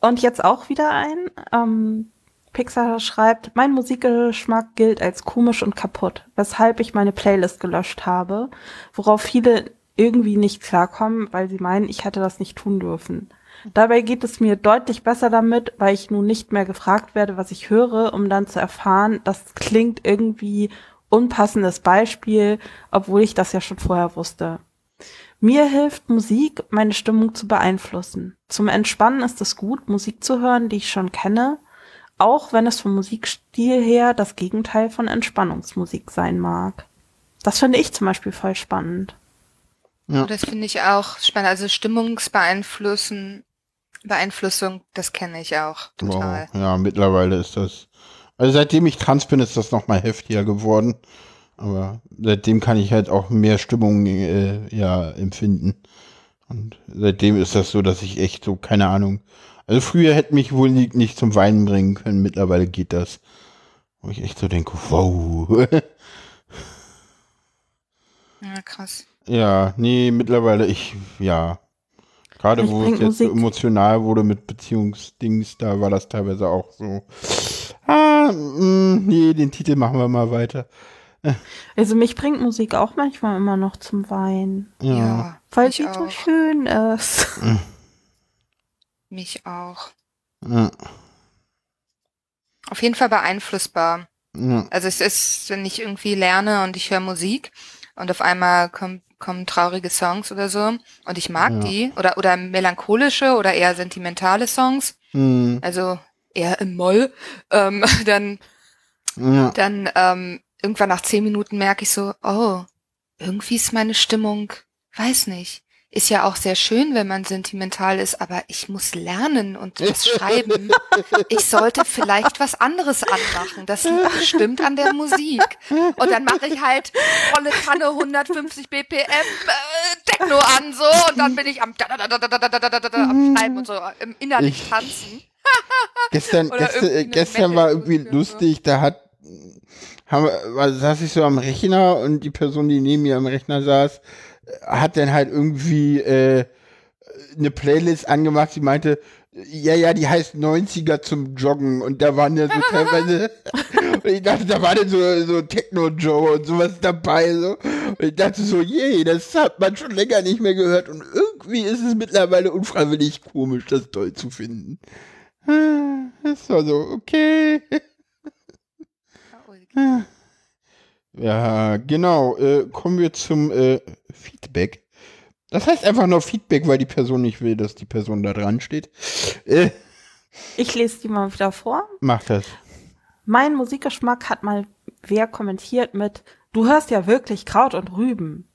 Und jetzt auch wieder ein. Ähm, Pixar schreibt, mein Musikgeschmack gilt als komisch und kaputt, weshalb ich meine Playlist gelöscht habe, worauf viele irgendwie nicht klarkommen, weil sie meinen, ich hätte das nicht tun dürfen. Dabei geht es mir deutlich besser damit, weil ich nun nicht mehr gefragt werde, was ich höre, um dann zu erfahren, das klingt irgendwie unpassendes Beispiel, obwohl ich das ja schon vorher wusste. Mir hilft Musik, meine Stimmung zu beeinflussen. Zum Entspannen ist es gut, Musik zu hören, die ich schon kenne, auch wenn es vom Musikstil her das Gegenteil von Entspannungsmusik sein mag. Das finde ich zum Beispiel voll spannend. Ja. Das finde ich auch spannend. Also Stimmungsbeeinflussen, Beeinflussung, das kenne ich auch total. Wow. Ja, mittlerweile ist das. Also seitdem ich trans bin, ist das noch mal heftiger geworden. Aber seitdem kann ich halt auch mehr Stimmung äh, ja empfinden. Und seitdem ist das so, dass ich echt so, keine Ahnung. Also früher hätte mich wohl nicht, nicht zum Weinen bringen können, mittlerweile geht das. Wo ich echt so denke, wow. (laughs) Ja, krass. Ja, nee, mittlerweile ich, ja. Gerade wo es jetzt Musik. so emotional wurde mit Beziehungsdings, da war das teilweise auch so. Ah, mh, nee, den Titel machen wir mal weiter. Also mich bringt Musik auch manchmal immer noch zum Weinen, Ja. weil mich sie so schön ist. Mich auch. Ja. Auf jeden Fall beeinflussbar. Ja. Also es ist, wenn ich irgendwie lerne und ich höre Musik und auf einmal kommen, kommen traurige Songs oder so und ich mag Ja. die oder oder melancholische oder eher sentimentale Songs, Hm, also eher im Moll, ähm, (laughs) dann ja. dann ähm, irgendwann nach zehn Minuten merke ich so, oh, irgendwie ist meine Stimmung, weiß nicht ist ja auch sehr schön, wenn man sentimental ist, aber ich muss lernen und was schreiben. Ich sollte vielleicht was anderes anmachen. Das stimmt an der Musik. Und dann mache ich halt volle Kanne 150 BPM äh, Techno an so und dann bin ich am, am Schreiben und so im innerlich tanzen. gestern gestern, gestern war irgendwie lustig, da hat haben, also saß ich so am Rechner und die Person, die neben mir am Rechner saß, hat dann halt irgendwie äh, eine Playlist angemacht, sie meinte, ja, ja, die heißt 90er zum Joggen und da waren ja so teilweise, (laughs) und ich dachte, da war dann so, so Techno-Joe und sowas dabei, so. Und ich dachte so, je, das hat man schon länger nicht mehr gehört und irgendwie ist es mittlerweile unfreiwillig komisch, das toll zu finden. Ah, Das war so, okay. Ja, (laughs) genau. Äh, kommen wir zum äh, Feedback. Das heißt einfach nur Feedback, weil die Person nicht will, dass die Person da dran steht. Äh, Ich lese die mal wieder vor. mach das. Mein Musikgeschmack hat mal wer kommentiert mit, du hörst ja wirklich Kraut und Rüben.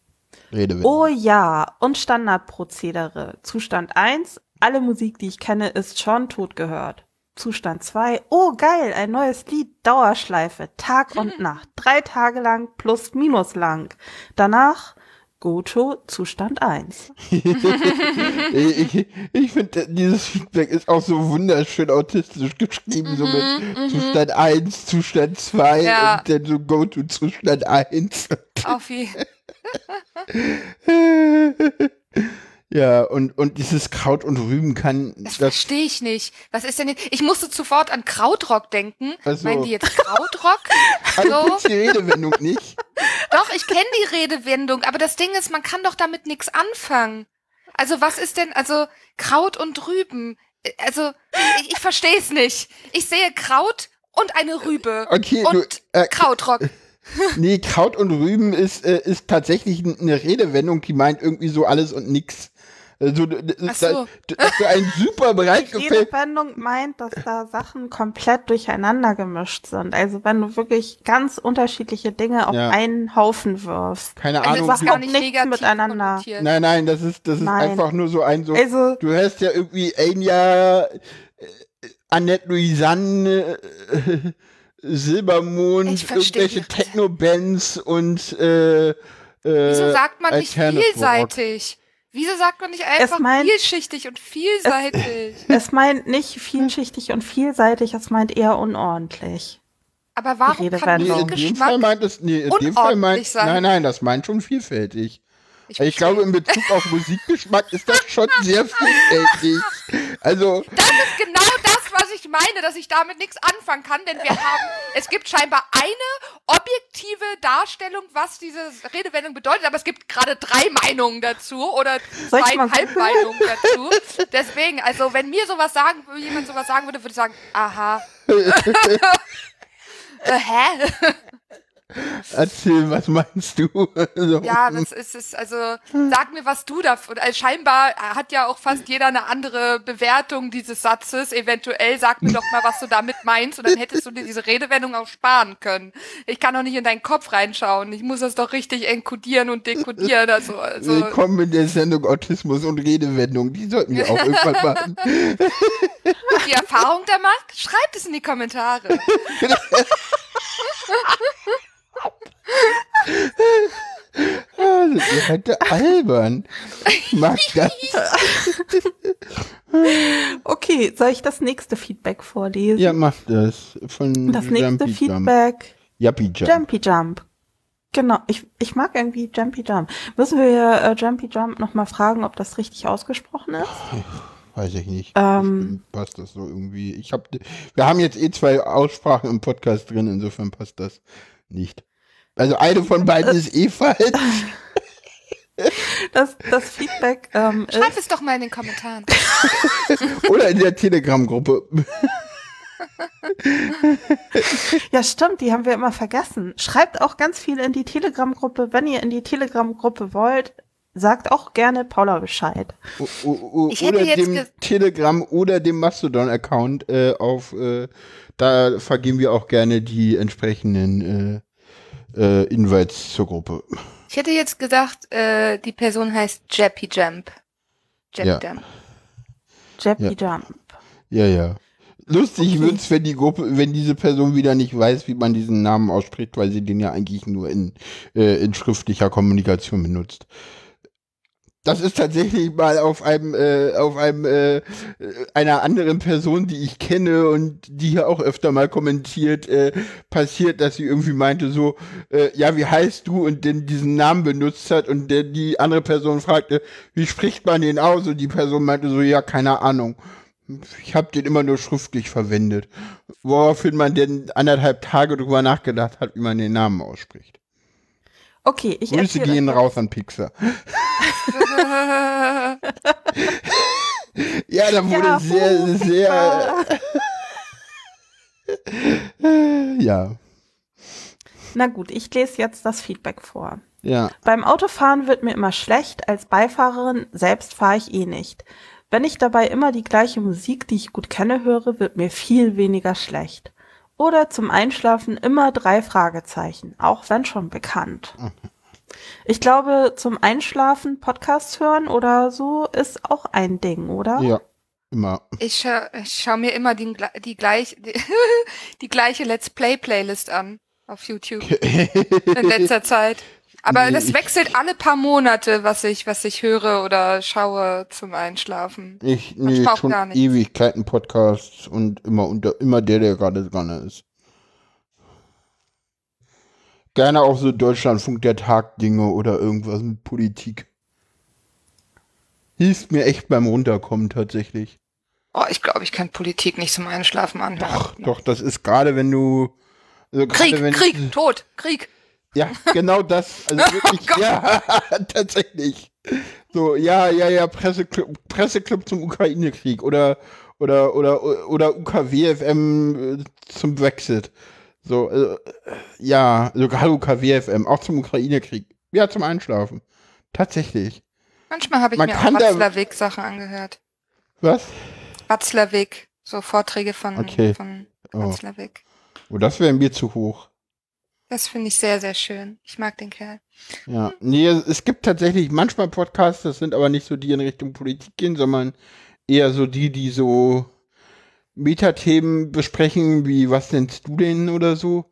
Rede Oh ja, und Standardprozedere. Zustand 1, alle Musik, die ich kenne, ist schon tot gehört. Zustand 2, oh geil, ein neues Lied, Dauerschleife, Tag und Nacht, drei Tage lang plus minus lang. Danach Goto, Zustand 1. (laughs) (laughs) ich ich finde, dieses Feedback ist auch so wunderschön autistisch geschrieben, so mit Zustand 1, Zustand 2 Ja. und dann so Go to Zustand 1. Auf jeden (laughs) ja, und, und dieses Kraut und Rüben kann Das das. verstehe ich nicht. Was ist denn jetzt? Ich musste sofort an Krautrock denken. Ach so. Meinen die jetzt Krautrock? (laughs) Also so? gibt's die Redewendung nicht. Doch, ich kenne die Redewendung, aber das Ding ist, man kann doch damit nichts anfangen. Also was ist denn, also Kraut und Rüben? Also, ich, ich verstehe es nicht. Ich sehe Kraut und eine Rübe. Okay, und du, äh, Krautrock. (laughs) Nee, Kraut und Rüben ist, äh, ist tatsächlich eine Redewendung, die meint irgendwie so alles und nix. Also, Ach so. da, ist so ein super (laughs) Bereich Jede. Wendung meint, dass da Sachen komplett durcheinander gemischt sind. Also wenn du wirklich ganz unterschiedliche Dinge auf Ja. einen Haufen wirfst. Keine Also, Ahnung. das gar überhaupt nicht nichts negativ miteinander. Nein, nein, das ist, das ist Nein. einfach nur so ein so. Also Du hörst ja irgendwie Enya, äh, Annette Louisanne, äh, Silbermond, irgendwelche. Techno-Bands und äh, äh, Wieso sagt man nicht vielseitig? Wieso sagt man nicht einfach meint- vielschichtig und vielseitig? (laughs) es meint nicht vielschichtig und vielseitig, es meint eher unordentlich. Aber warum kann. Nee, in dem Fall meint es, nee, in dem Fall meint, sein. nein, nein, das meint schon vielfältig. Ich, Ich glaube, in Bezug auf Musikgeschmack ist das schon sehr vielfältig. (laughs) Also, Das ist genau das, ich meine, dass ich damit nichts anfangen kann, denn wir haben, (laughs) es gibt scheinbar eine objektive Darstellung, was diese Redewendung bedeutet, aber es gibt gerade drei Meinungen dazu oder zweieinhalb Meinungen dazu. Deswegen, also wenn mir sowas sagen, jemand sowas sagen würde, würde ich sagen, aha. (laughs) (laughs) äh, hä? Erzähl, was meinst du? (laughs) So. Ja, das ist es. Also sag mir, was du davon. Also, scheinbar hat ja auch fast jeder eine andere Bewertung dieses Satzes. Eventuell sag mir doch mal, was du damit meinst, und dann hättest du dir diese Redewendung auch sparen können. Ich kann doch nicht in deinen Kopf reinschauen. Ich muss das doch richtig enkodieren und dekodieren. Also, also Willkommen in der Sendung Autismus und Redewendung. Die sollten wir auch (laughs) irgendwann machen. die Erfahrung der macht, schreibt es in die Kommentare. (laughs) Sind ihr heute albern. Ich mag das. Okay, soll ich das nächste Feedback vorlesen? Ja, mach das. Von das nächste Jumpy Jump. Feedback, Yuppie Jump. Jumpy Jump. Genau, ich, ich mag irgendwie Jumpy Jump. Müssen wir äh, Jumpy Jump nochmal fragen, ob das richtig ausgesprochen ist? Weiß ich nicht. Ähm. Ich, passt das so irgendwie. Ich hab, wir haben jetzt eh zwei Aussprachen im Podcast drin, insofern passt das nicht. Also eine von beiden ist eh falsch. Das, das Feedback ähm, Schreib es doch mal in den Kommentaren. (laughs) Oder in der Telegram-Gruppe. ja stimmt, die haben wir immer vergessen. Schreibt auch ganz viel in die Telegram-Gruppe. Wenn ihr in die Telegram-Gruppe wollt, sagt auch gerne Paula Bescheid. O- o- o- Ich hätte oder jetzt dem Telegram oder dem Mastodon-Account äh, auf, äh, da vergeben wir auch gerne die entsprechenden äh, äh, Invites zur Gruppe. Ich hätte jetzt gedacht, äh, die Person heißt Jappy Jump. Jappy Ja. Jump. Jappy Ja. Jump. Ja, ja. Lustig Okay. wird's, wenn die Gruppe, wenn diese Person wieder nicht weiß, wie man diesen Namen ausspricht, weil sie den ja eigentlich nur in, äh, in schriftlicher Kommunikation benutzt. Das ist tatsächlich mal auf einem, äh, auf einem, äh, einer anderen Person, die ich kenne und die hier auch öfter mal kommentiert, äh, passiert, dass sie irgendwie meinte so, äh, ja, wie heißt du und denn diesen Namen benutzt hat und der, die andere Person fragte, wie spricht man den aus und die Person meinte so, ja, keine Ahnung. Ich habe den immer nur schriftlich verwendet. Woraufhin man denn anderthalb Tage drüber nachgedacht hat, wie man den Namen ausspricht. Okay, ich Grüße gehen raus an Pixar. (laughs) Ja, da wurde Ja, sehr, sehr, (laughs) ja, Na gut, ich lese jetzt das Feedback vor. ja. Beim Autofahren wird mir immer schlecht, als Beifahrerin selbst fahre ich eh nicht. Wenn ich dabei immer die gleiche Musik, die ich gut kenne, höre, wird mir viel weniger schlecht. Oder zum Einschlafen immer drei Fragezeichen, auch wenn schon bekannt. (laughs) Ich glaube, zum Einschlafen Podcasts hören oder so ist auch ein Ding, oder? Ja, immer. Ich, scha ich schaue mir immer die, die, gleich, die, (laughs) die gleiche Let's Play Playlist an auf YouTube (laughs) in letzter Zeit. Aber Nee, das wechselt alle paar Monate, was ich, was ich höre oder schaue zum Einschlafen. Ich, nee, schon gar nicht. Ewigkeiten Podcasts und immer unter, immer der, der gerade dran ist. Gerne auch so Deutschlandfunk der Tag Dinge oder irgendwas mit Politik. Hilft mir echt beim Runterkommen tatsächlich. Oh, ich glaube, ich kann Politik nicht zum Einschlafen anhören. Doch, doch, das ist gerade wenn du. Also Krieg, wenn, Krieg, Tod, Krieg. Ja, genau das. Also (laughs) wirklich, Gott. ja, (laughs) tatsächlich. So, ja, ja, ja, Presseclub, Presseclub zum Ukraine-Krieg oder, oder, oder, oder UKWFM äh, zum Brexit. So, äh, ja, sogar UKWFM, auch zum Ukraine-Krieg. Ja, zum Einschlafen. Tatsächlich. Manchmal habe ich Man mir auch Watzlawick-Sachen angehört. Was? Watzlawick, so Vorträge von, Okay. von Oh, Watzlawick. oh das wäre mir zu hoch. Das finde ich sehr, sehr schön. Ich mag den Kerl. Ja, nee, es gibt tatsächlich manchmal Podcasts, das sind aber nicht so die in Richtung Politik gehen, sondern eher so die, die so Metathemen besprechen, wie was nennst du denn oder so.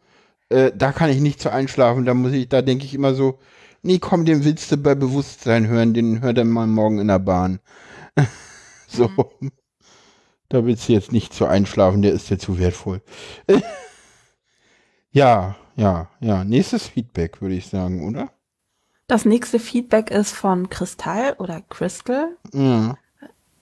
Äh, da kann ich nicht so einschlafen, da muss ich, da denke ich immer so, nee, komm, den willst du bei Bewusstsein hören, den hör dann mal morgen in der Bahn. (laughs) so. Da willst du jetzt nicht so einschlafen, der ist dir zu wertvoll. (laughs) ja, ja, ja. Nächstes Feedback, würde ich sagen, oder? Das nächste Feedback ist von Kristall oder Crystal. Ja.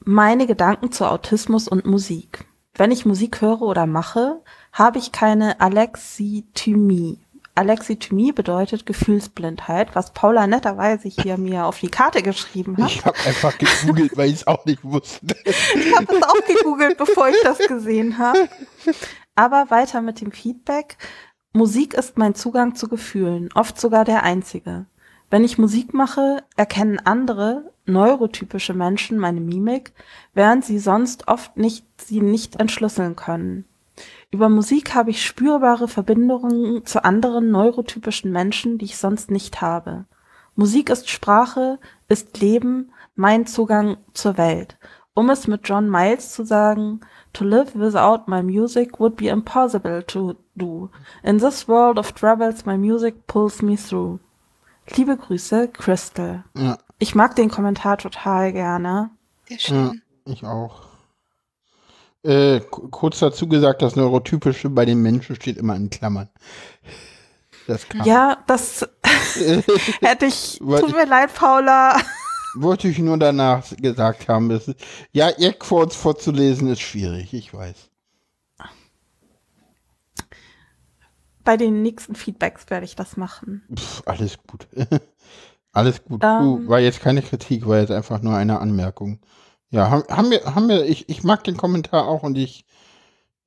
Meine Gedanken zu Autismus und Musik. Wenn ich Musik höre oder mache, habe ich keine Alexithymie. Alexithymie bedeutet Gefühlsblindheit, was Paula netterweise hier mir auf die Karte geschrieben hat. Ich habe einfach gegoogelt, weil ich es auch nicht wusste. Ich habe es auch gegoogelt, bevor ich das gesehen habe. Aber weiter mit dem Feedback. Musik ist mein Zugang zu Gefühlen, oft sogar der einzige. Wenn ich Musik mache, erkennen andere, neurotypische Menschen meine Mimik, während sie sonst oft nicht, sie nicht entschlüsseln können. Über Musik habe ich spürbare Verbindungen zu anderen neurotypischen Menschen, die ich sonst nicht habe. Musik ist Sprache, ist Leben, mein Zugang zur Welt. Um es mit John Miles zu sagen, to live without my music would be impossible to do. In this world of troubles my music pulls me through. Liebe Grüße, Crystal. Ja, Ich mag den Kommentar total gerne. Sehr ja schön. ich auch. Äh, ku- kurz dazu gesagt, das Neurotypische bei den Menschen steht immer in Klammern. Das kann. Ja, das (laughs) hätte ich. Tut mir leid, Paula. Wollte ich nur danach gesagt haben. Ist, ja, Eckquotes vorzulesen ist schwierig, ich weiß. Bei den nächsten Feedbacks werde ich das machen. Pff, alles gut. (laughs) alles gut. Ähm. war jetzt keine Kritik, war jetzt einfach nur eine Anmerkung. Ja, haben, haben wir, haben wir, ich, ich mag den Kommentar auch und ich,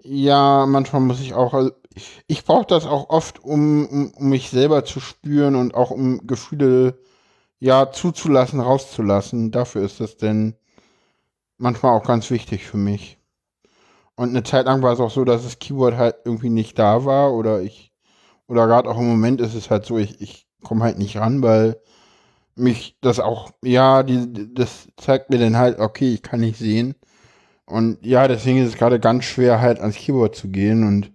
ja, manchmal muss ich auch, also ich, ich brauche das auch oft, um, um, um mich selber zu spüren und auch um Gefühle, ja, zuzulassen, rauszulassen. Dafür ist das denn manchmal auch ganz wichtig für mich. Und eine Zeit lang war es auch so, dass das Keyword halt irgendwie nicht da war oder ich, oder gerade auch im Moment ist es halt so, ich, ich komme halt nicht ran, weil mich das auch, ja, die, das zeigt mir dann halt, okay, ich kann nicht sehen. Und ja, deswegen ist es gerade ganz schwer, halt ans Keyboard zu gehen und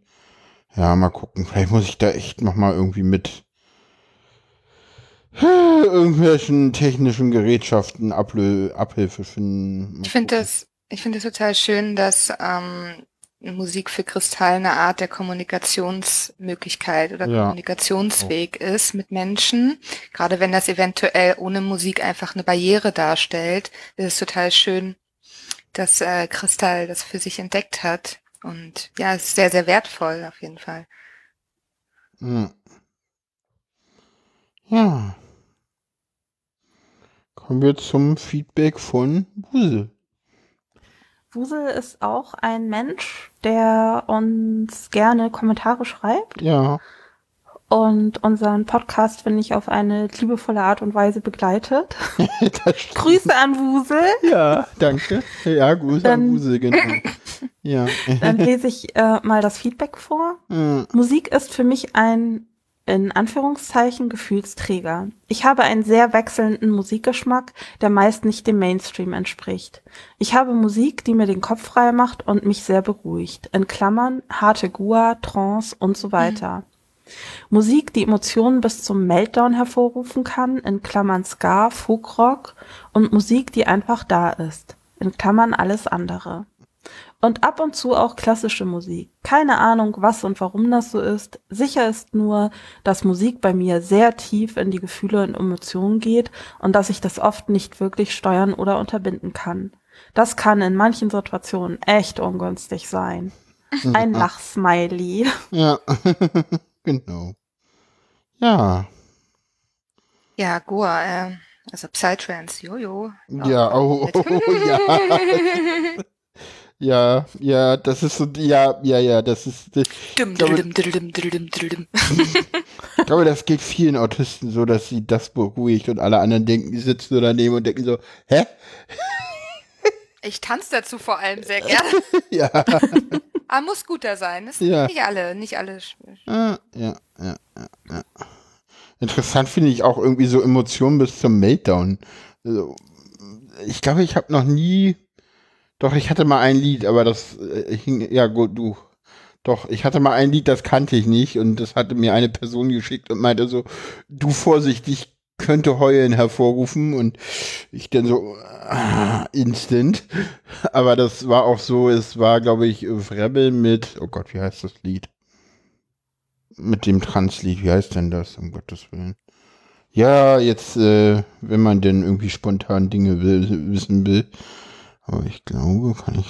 ja, mal gucken. Vielleicht muss ich da echt nochmal irgendwie mit (sighs) irgendwelchen technischen Gerätschaften Ablö Abhilfe finden. Mal Ich finde das, ich finde es total schön, dass ähm, Musik für Kristall eine Art der Kommunikationsmöglichkeit oder Ja. Kommunikationsweg ist mit Menschen. Gerade wenn das eventuell ohne Musik einfach eine Barriere darstellt, ist es total schön, dass äh, Kristall das für sich entdeckt hat. Und ja, es ist sehr, sehr wertvoll auf jeden Fall. Ja. ja. Kommen wir zum Feedback von Buse. Wusel ist auch ein Mensch, der uns gerne Kommentare schreibt Ja. und unseren Podcast, finde ich, auf eine liebevolle Art und Weise begleitet. (laughs) Grüße an Wusel. Ja, danke. Ja, Gruß an Dann- Buse, genau. (laughs) Ja. Dann lese ich äh, mal das Feedback vor. Ja. Musik ist für mich ein in Anführungszeichen Gefühlsträger. Ich habe einen sehr wechselnden Musikgeschmack, der meist nicht dem Mainstream entspricht. Ich habe Musik, die mir den Kopf frei macht und mich sehr beruhigt. In Klammern harte Gua, Trance und so weiter. Musik, die Emotionen bis zum Meltdown hervorrufen kann, in Klammern Ska, Folkrock und Musik, die einfach da ist, in Klammern alles andere. Und ab und zu auch klassische Musik. Keine Ahnung, was und warum das so ist. Sicher ist nur, dass Musik bei mir sehr tief in die Gefühle und Emotionen geht und dass ich das oft nicht wirklich steuern oder unterbinden kann. Das kann in manchen Situationen echt ungünstig sein. Ein Lachsmiley. Ja. (laughs) genau. Ja. Ja, Goa, äh, also Psytrance, jojo. Ja, oh, oh, (laughs) ja. (laughs) Ja, ja, das ist so, ja, ja, ja, das ist, ich Dum, glaube- dum, dum, dum, dum, dum, dum. glaube, das geht vielen Autisten so, dass sie das beruhigt und alle anderen denken, die sitzen so daneben und denken so, hä? Ich tanze dazu vor allem sehr gerne. (laughs) Ja, Aber muss guter sein. Das Ja. Nicht alle, nicht alle. ja, ja, ja, ja, ja. Interessant finde ich auch irgendwie so Emotionen bis zum Meltdown. Also, ich glaube, ich habe noch nie, doch, ich hatte mal ein Lied, aber das äh, hing, ja gut, du. Doch, ich hatte mal ein Lied, das kannte ich nicht und das hatte mir eine Person geschickt und meinte so, du vorsichtig, könnte Heulen hervorrufen und ich dann so, ah, instant. Aber das war auch so, es war, glaube ich, Rebel mit, oh Gott, wie heißt das Lied? Mit dem Translied, wie heißt denn das, um Gottes Willen? Ja, jetzt, äh, wenn man denn irgendwie spontan Dinge will, wissen will. Aber ich glaube, kann ich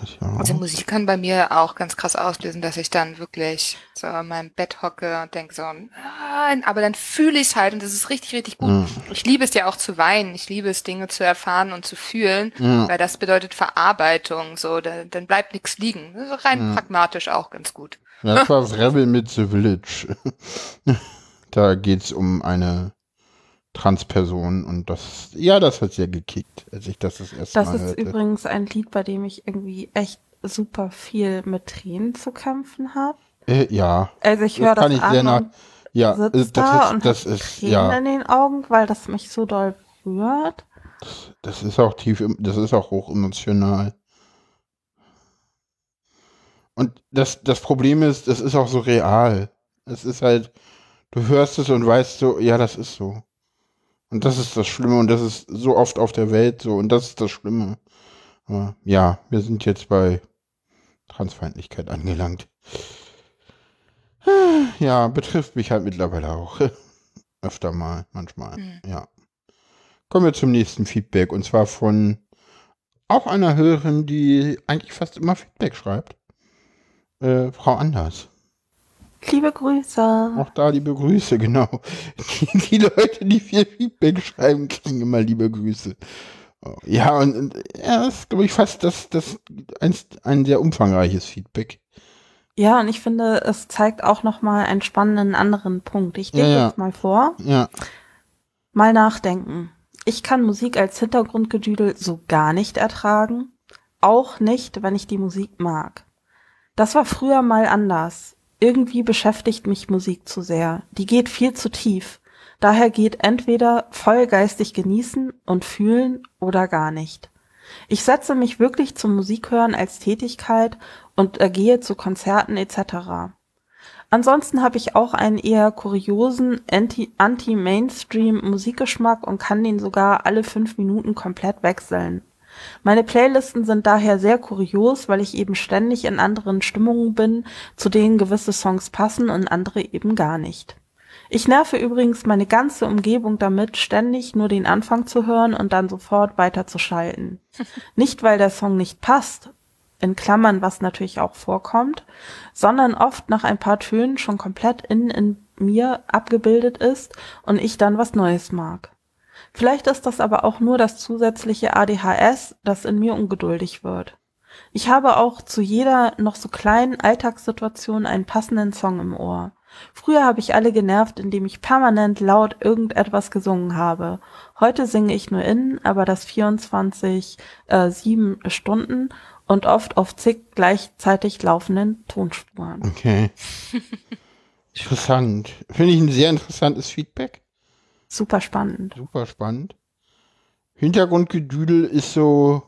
das ja Also auch. Musik kann bei mir auch ganz krass auslösen, dass ich dann wirklich so in meinem Bett hocke und denke so, nein, aber dann fühle ich es halt und das ist richtig, richtig gut. Ja. Ich liebe es ja auch zu weinen. Ich liebe es, Dinge zu erfahren und zu fühlen, Ja. weil das bedeutet Verarbeitung. So, da, dann bleibt nichts liegen. Das ist rein pragmatisch auch ganz gut. Ja, Das war Rebel mit The Village. (laughs) da geht's um eine Transperson und das, ja, das hat sehr gekickt, als ich das das erste Das Mal ist hörte. übrigens ein Lied, bei dem ich irgendwie echt super viel mit Tränen zu kämpfen habe. Äh, ja, Also ich Das höre das kann ich sehr an nach- und ja, sitze äh, da das ist, und das ist, Tränen ja, in den Augen, weil das mich so doll berührt. das ist auch tief, das ist auch hoch emotional. Und das, das Problem ist, das ist auch so real. Es ist halt, du hörst es und weißt so, ja, das ist so. Und das ist das Schlimme und das ist so oft auf der Welt so und das ist das Schlimme. Ja, wir sind jetzt bei Transfeindlichkeit angelangt. Ja, betrifft mich halt mittlerweile auch. (laughs) Öfter mal, manchmal. Hm. Ja. Kommen wir zum nächsten Feedback und zwar von auch einer Hörerin, die eigentlich fast immer Feedback schreibt. Äh, Frau Anders. Liebe Grüße. Auch da liebe Grüße, genau. Die, die Leute, die viel Feedback schreiben, kriegen immer liebe Grüße. Ja, und, und ja, das ist, glaube ich, fast das, das eins, ein sehr umfangreiches Feedback. Ja, und ich finde, es zeigt auch noch mal einen spannenden anderen Punkt. Ich lese Ja, ja. jetzt mal vor. Ja, Mal nachdenken. Ich kann Musik als Hintergrundgedüdel so gar nicht ertragen. Auch nicht, wenn ich die Musik mag. Das war früher mal anders. Irgendwie beschäftigt mich Musik zu sehr. Die geht viel zu tief. Daher geht entweder voll geistig genießen und fühlen oder gar nicht. Ich setze mich wirklich zum Musikhören als Tätigkeit und äh, gehe zu Konzerten etc. Ansonsten habe ich auch einen eher kuriosen Anti- Anti-Mainstream-Musikgeschmack und kann den sogar alle fünf Minuten komplett wechseln. Meine Playlisten sind daher sehr kurios, weil ich eben ständig in anderen Stimmungen bin, zu denen gewisse Songs passen und andere eben gar nicht. Ich nerve übrigens meine ganze Umgebung damit, ständig nur den Anfang zu hören und dann sofort weiterzuschalten. (laughs) Nicht, weil der Song nicht passt, in Klammern, was natürlich auch vorkommt, sondern oft nach ein paar Tönen schon komplett innen in mir abgebildet ist und ich dann was Neues mag. Vielleicht ist das aber auch nur das zusätzliche ADHS, das in mir ungeduldig wird. Ich habe auch zu jeder noch so kleinen Alltagssituation einen passenden Song im Ohr. Früher habe ich alle genervt, indem ich permanent laut irgendetwas gesungen habe. Heute singe ich nur innen, aber das 24 äh, 7 Stunden und oft auf zig gleichzeitig laufenden Tonspuren. okay. (laughs) Interessant. Finde ich ein sehr interessantes Feedback. Super spannend. Super spannend. Hintergrundgedüdel ist so,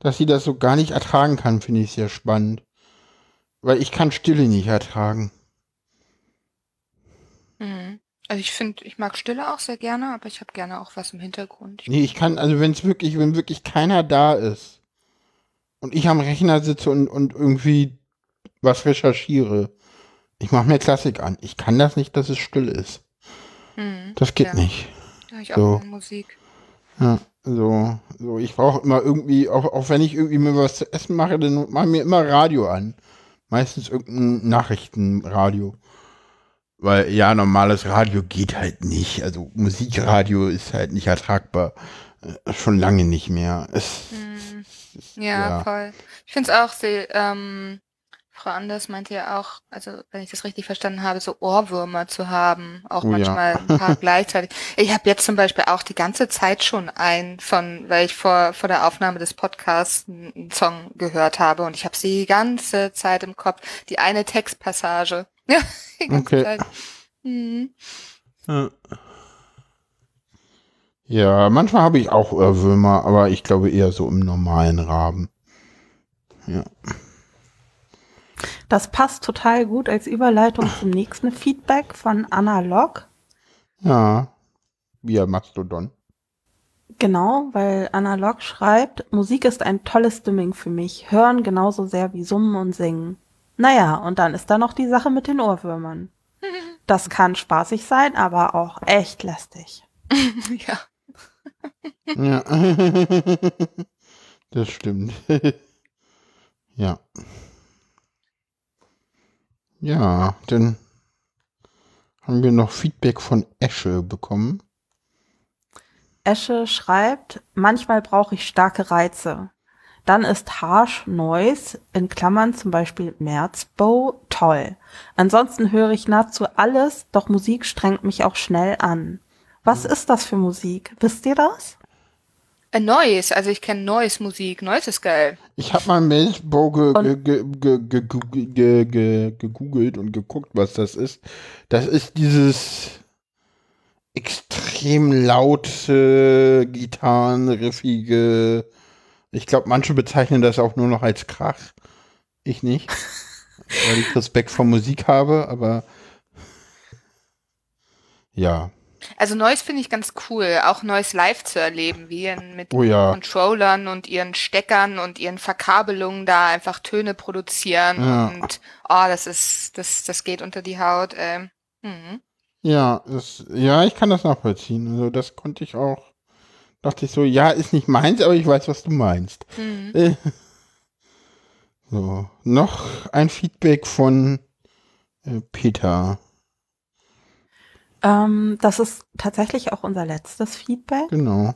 dass sie das so gar nicht ertragen kann, finde ich sehr spannend. Weil ich kann Stille nicht ertragen. Mhm. Also ich finde, ich mag Stille auch sehr gerne, aber ich habe gerne auch was im Hintergrund. Ich, Nee, ich kann, also wenn es wirklich, wenn wirklich keiner da ist und ich am Rechner sitze und, und irgendwie was recherchiere, ich mache mir Klassik an. Ich kann das nicht, dass es still ist. Mhm. Das geht Ja. nicht. Hab ich auch So. gerne Musik. Ja, so, so, ich brauche immer irgendwie, auch, auch wenn ich irgendwie mir was zu essen mache, dann mache ich mir immer Radio an. Meistens irgendein Nachrichtenradio. Weil ja, normales Radio geht halt nicht. Also Musikradio ist halt nicht ertragbar. Äh, schon lange nicht mehr. Es, Mhm. ist, Ja, voll. Ich finde es auch, sie, ähm, Frau Anders meinte ja auch, also wenn ich das richtig verstanden habe, so Ohrwürmer zu haben, auch Oh ja. manchmal ein paar (laughs) gleichzeitig. Ich habe jetzt zum Beispiel auch die ganze Zeit schon einen von, weil ich vor vor der Aufnahme des Podcasts einen einen Song gehört habe und ich habe sie die ganze Zeit im Kopf, die eine Textpassage. Ja, (laughs) die ganze Okay. Zeit. Mhm. Ja. Ja, manchmal habe ich auch Ohrwürmer, aber ich glaube eher so im normalen Rahmen. Ja. Das passt total gut als Überleitung zum nächsten Feedback von Anna Lock. Ja. Via Mastodon. Genau, weil Anna Lock schreibt, Musik ist ein tolles Stimming für mich, hören genauso sehr wie summen und singen. Naja, und dann ist da noch die Sache mit den Ohrwürmern. (laughs) Das kann spaßig sein, aber auch echt lästig. (laughs) ja. Ja. (laughs) das stimmt. ja. Ja, dann haben wir noch Feedback von Esche bekommen. Esche schreibt, manchmal brauche ich starke Reize. Dann ist Harsh Noise, in Klammern zum Beispiel Merzbow, toll. Ansonsten höre ich nahezu alles, doch Musik strengt mich auch schnell an. Was ist das für Musik? Wisst ihr das? Äh, Noise, also ich kenne Noise Musik. Noise ist geil. Ich habe mal ge gegoogelt und geguckt, was das ist. Das ist dieses extrem laute, gitarrenriffige. Ich glaube, manche bezeichnen das auch nur noch als Krach. Ich nicht. (laughs) weil ich Respekt vor Musik habe, aber ja. Also Noise finde ich ganz cool, auch Noise live zu erleben, wie mit Oh ja. Controllern und ihren Steckern und ihren Verkabelungen da einfach Töne produzieren Ja. und oh, das ist, das, das geht unter die Haut. Ähm. Mhm. Ja, das, ja, ich kann das nachvollziehen. Also das konnte ich auch. Dachte ich so, ja, ist nicht meins, aber ich weiß, was du meinst. Mhm. Äh. So, noch ein Feedback von äh, Peter. Ähm, das ist tatsächlich auch unser letztes Feedback. Genau.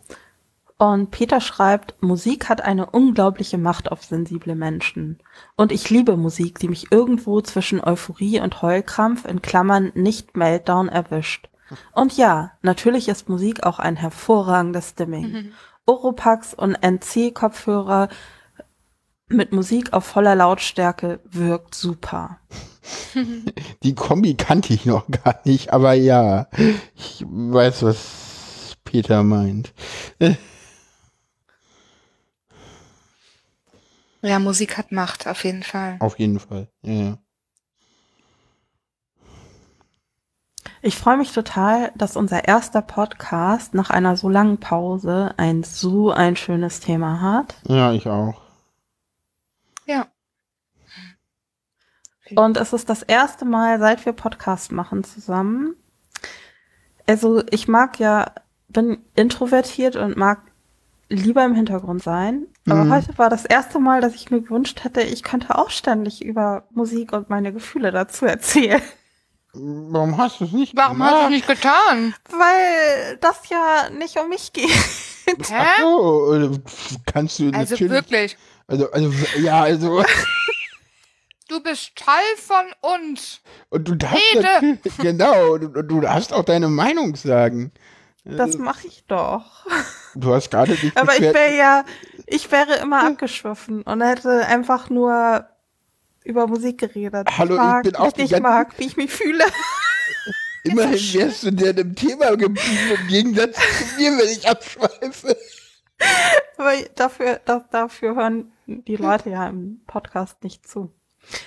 Und Peter schreibt, Musik hat eine unglaubliche Macht auf sensible Menschen. Und ich liebe Musik, die mich irgendwo zwischen Euphorie und Heulkrampf in Klammern nicht Meltdown erwischt. Und ja, natürlich ist Musik auch ein hervorragendes Stimming. Mhm. Oropax und NC-Kopfhörer mit Musik auf voller Lautstärke wirkt super. Die Kombi kannte ich noch gar nicht, aber ja, ich weiß, was Peter meint. Ja, Musik hat Macht, auf jeden Fall. Auf jeden Fall. Ja, ja. Ich freue mich total, dass unser erster Podcast nach einer so langen Pause ein so ein schönes Thema hat. ja, ich auch. Ja. Und es ist das erste Mal, seit wir Podcast machen zusammen. Also ich mag ja, bin introvertiert und mag lieber im Hintergrund sein. Aber Mhm. heute war das erste Mal, dass ich mir gewünscht hätte, ich könnte auch ständig über Musik und meine Gefühle dazu erzählen. Warum hast du es nicht Warum hast du es nicht getan? Weil das ja nicht um mich geht. Hä? Ach so, äh, kannst du Also natürlich. wirklich, Also, also, ja, also. (laughs) du bist Teil von uns. Und du darfst Rede! genau, du, du darfst auch deine Meinung sagen. Das mache ich doch. Du hast gerade dich Aber ich wäre ja, ich wäre immer abgeschwiffen und hätte einfach nur über Musik geredet. Hallo, ich mag, bin wie auch ich die dich mag, wie ich mich fühle. (laughs) Immerhin wärst du dir dem Thema geblieben, im Gegensatz zu mir, wenn ich abschweife. Aber dafür, das, dafür hören die Leute ja im Podcast nicht zu.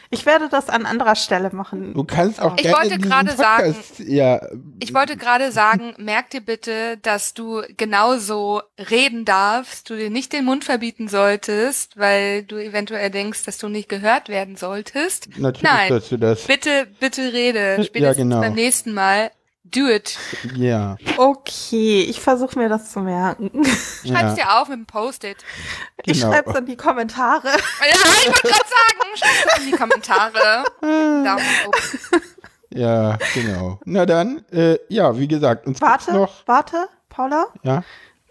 Ich werde das an anderer Stelle machen. Du kannst auch Ich gerne wollte gerade sagen- ja, Ich wollte gerade sagen, merk dir bitte, dass du genauso reden darfst, du dir nicht den Mund verbieten solltest, weil du eventuell denkst, dass du nicht gehört werden solltest. natürlich Nein. du das. Bitte, bitte rede. Ja, Spätestens genau. beim nächsten Mal. Do it. Ja, Okay, ich versuche mir das zu merken. (laughs) Schreib's ja, dir auf mit dem Post-it. Ich Genau. schreibe es in die Kommentare. (laughs) Ja, ich wollte gerade sagen, schreib's in die Kommentare. Daumen hoch. (laughs) ja, genau. Na dann, äh, ja, wie gesagt, uns gibt's Warte, noch, warte, Paula. ja,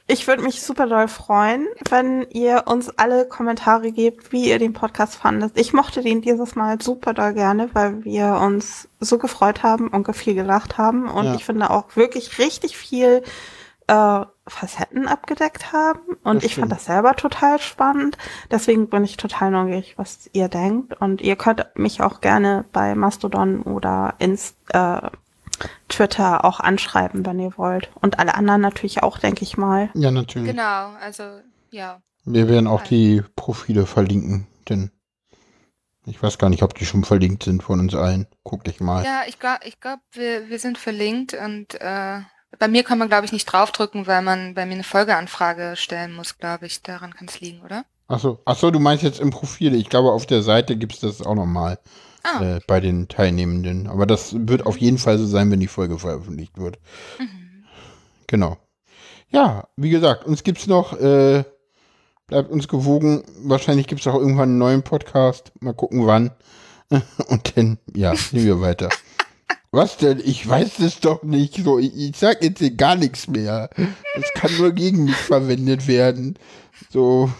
Ich würde mich super doll freuen, wenn ihr uns alle Kommentare gebt, wie ihr den Podcast fandet. Ich mochte den dieses Mal super doll gerne, weil wir uns so gefreut haben und viel gelacht haben und Ja. ich finde auch wirklich richtig viel äh, Facetten abgedeckt haben und Das ich fand stimmt. das selber total spannend. Deswegen bin ich total neugierig, was ihr denkt und ihr könnt mich auch gerne bei Mastodon oder ins äh, Twitter auch anschreiben, wenn ihr wollt. Und alle anderen natürlich auch, denke ich mal. Ja, natürlich. Genau, also ja. Wir werden auch die Profile verlinken, denn ich weiß gar nicht, ob die schon verlinkt sind von uns allen. Guck dich mal. Ja, ich glaube, ich glaub, wir, wir sind verlinkt und äh, bei mir kann man, glaube ich, nicht draufdrücken, weil man bei mir eine Folgeanfrage stellen muss, glaube ich. Daran kann es liegen, oder? Achso, achso, du meinst jetzt im Profil. Ich glaube, auf der Seite gibt es das auch nochmal Ah, äh, bei den Teilnehmenden. Aber das wird auf jeden Fall so sein, wenn die Folge veröffentlicht wird. mhm. Genau. Ja, wie gesagt, uns gibt's noch, äh, bleibt uns gewogen. Wahrscheinlich gibt's auch irgendwann einen neuen Podcast. Mal gucken wann. (laughs) Und dann, ja, nehmen wir weiter. (laughs) Was denn? Ich weiß es doch nicht. So, ich, ich sag jetzt hier gar nichts mehr. Es kann nur gegen mich verwendet werden. So,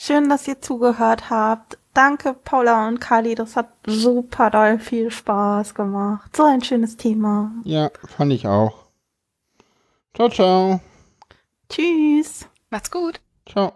Schön, dass ihr zugehört habt. Danke, Paula und Kali. Das hat super doll viel Spaß gemacht. So ein schönes Thema. ja, fand ich auch. Ciao, ciao. Tschüss. Macht's gut. Ciao.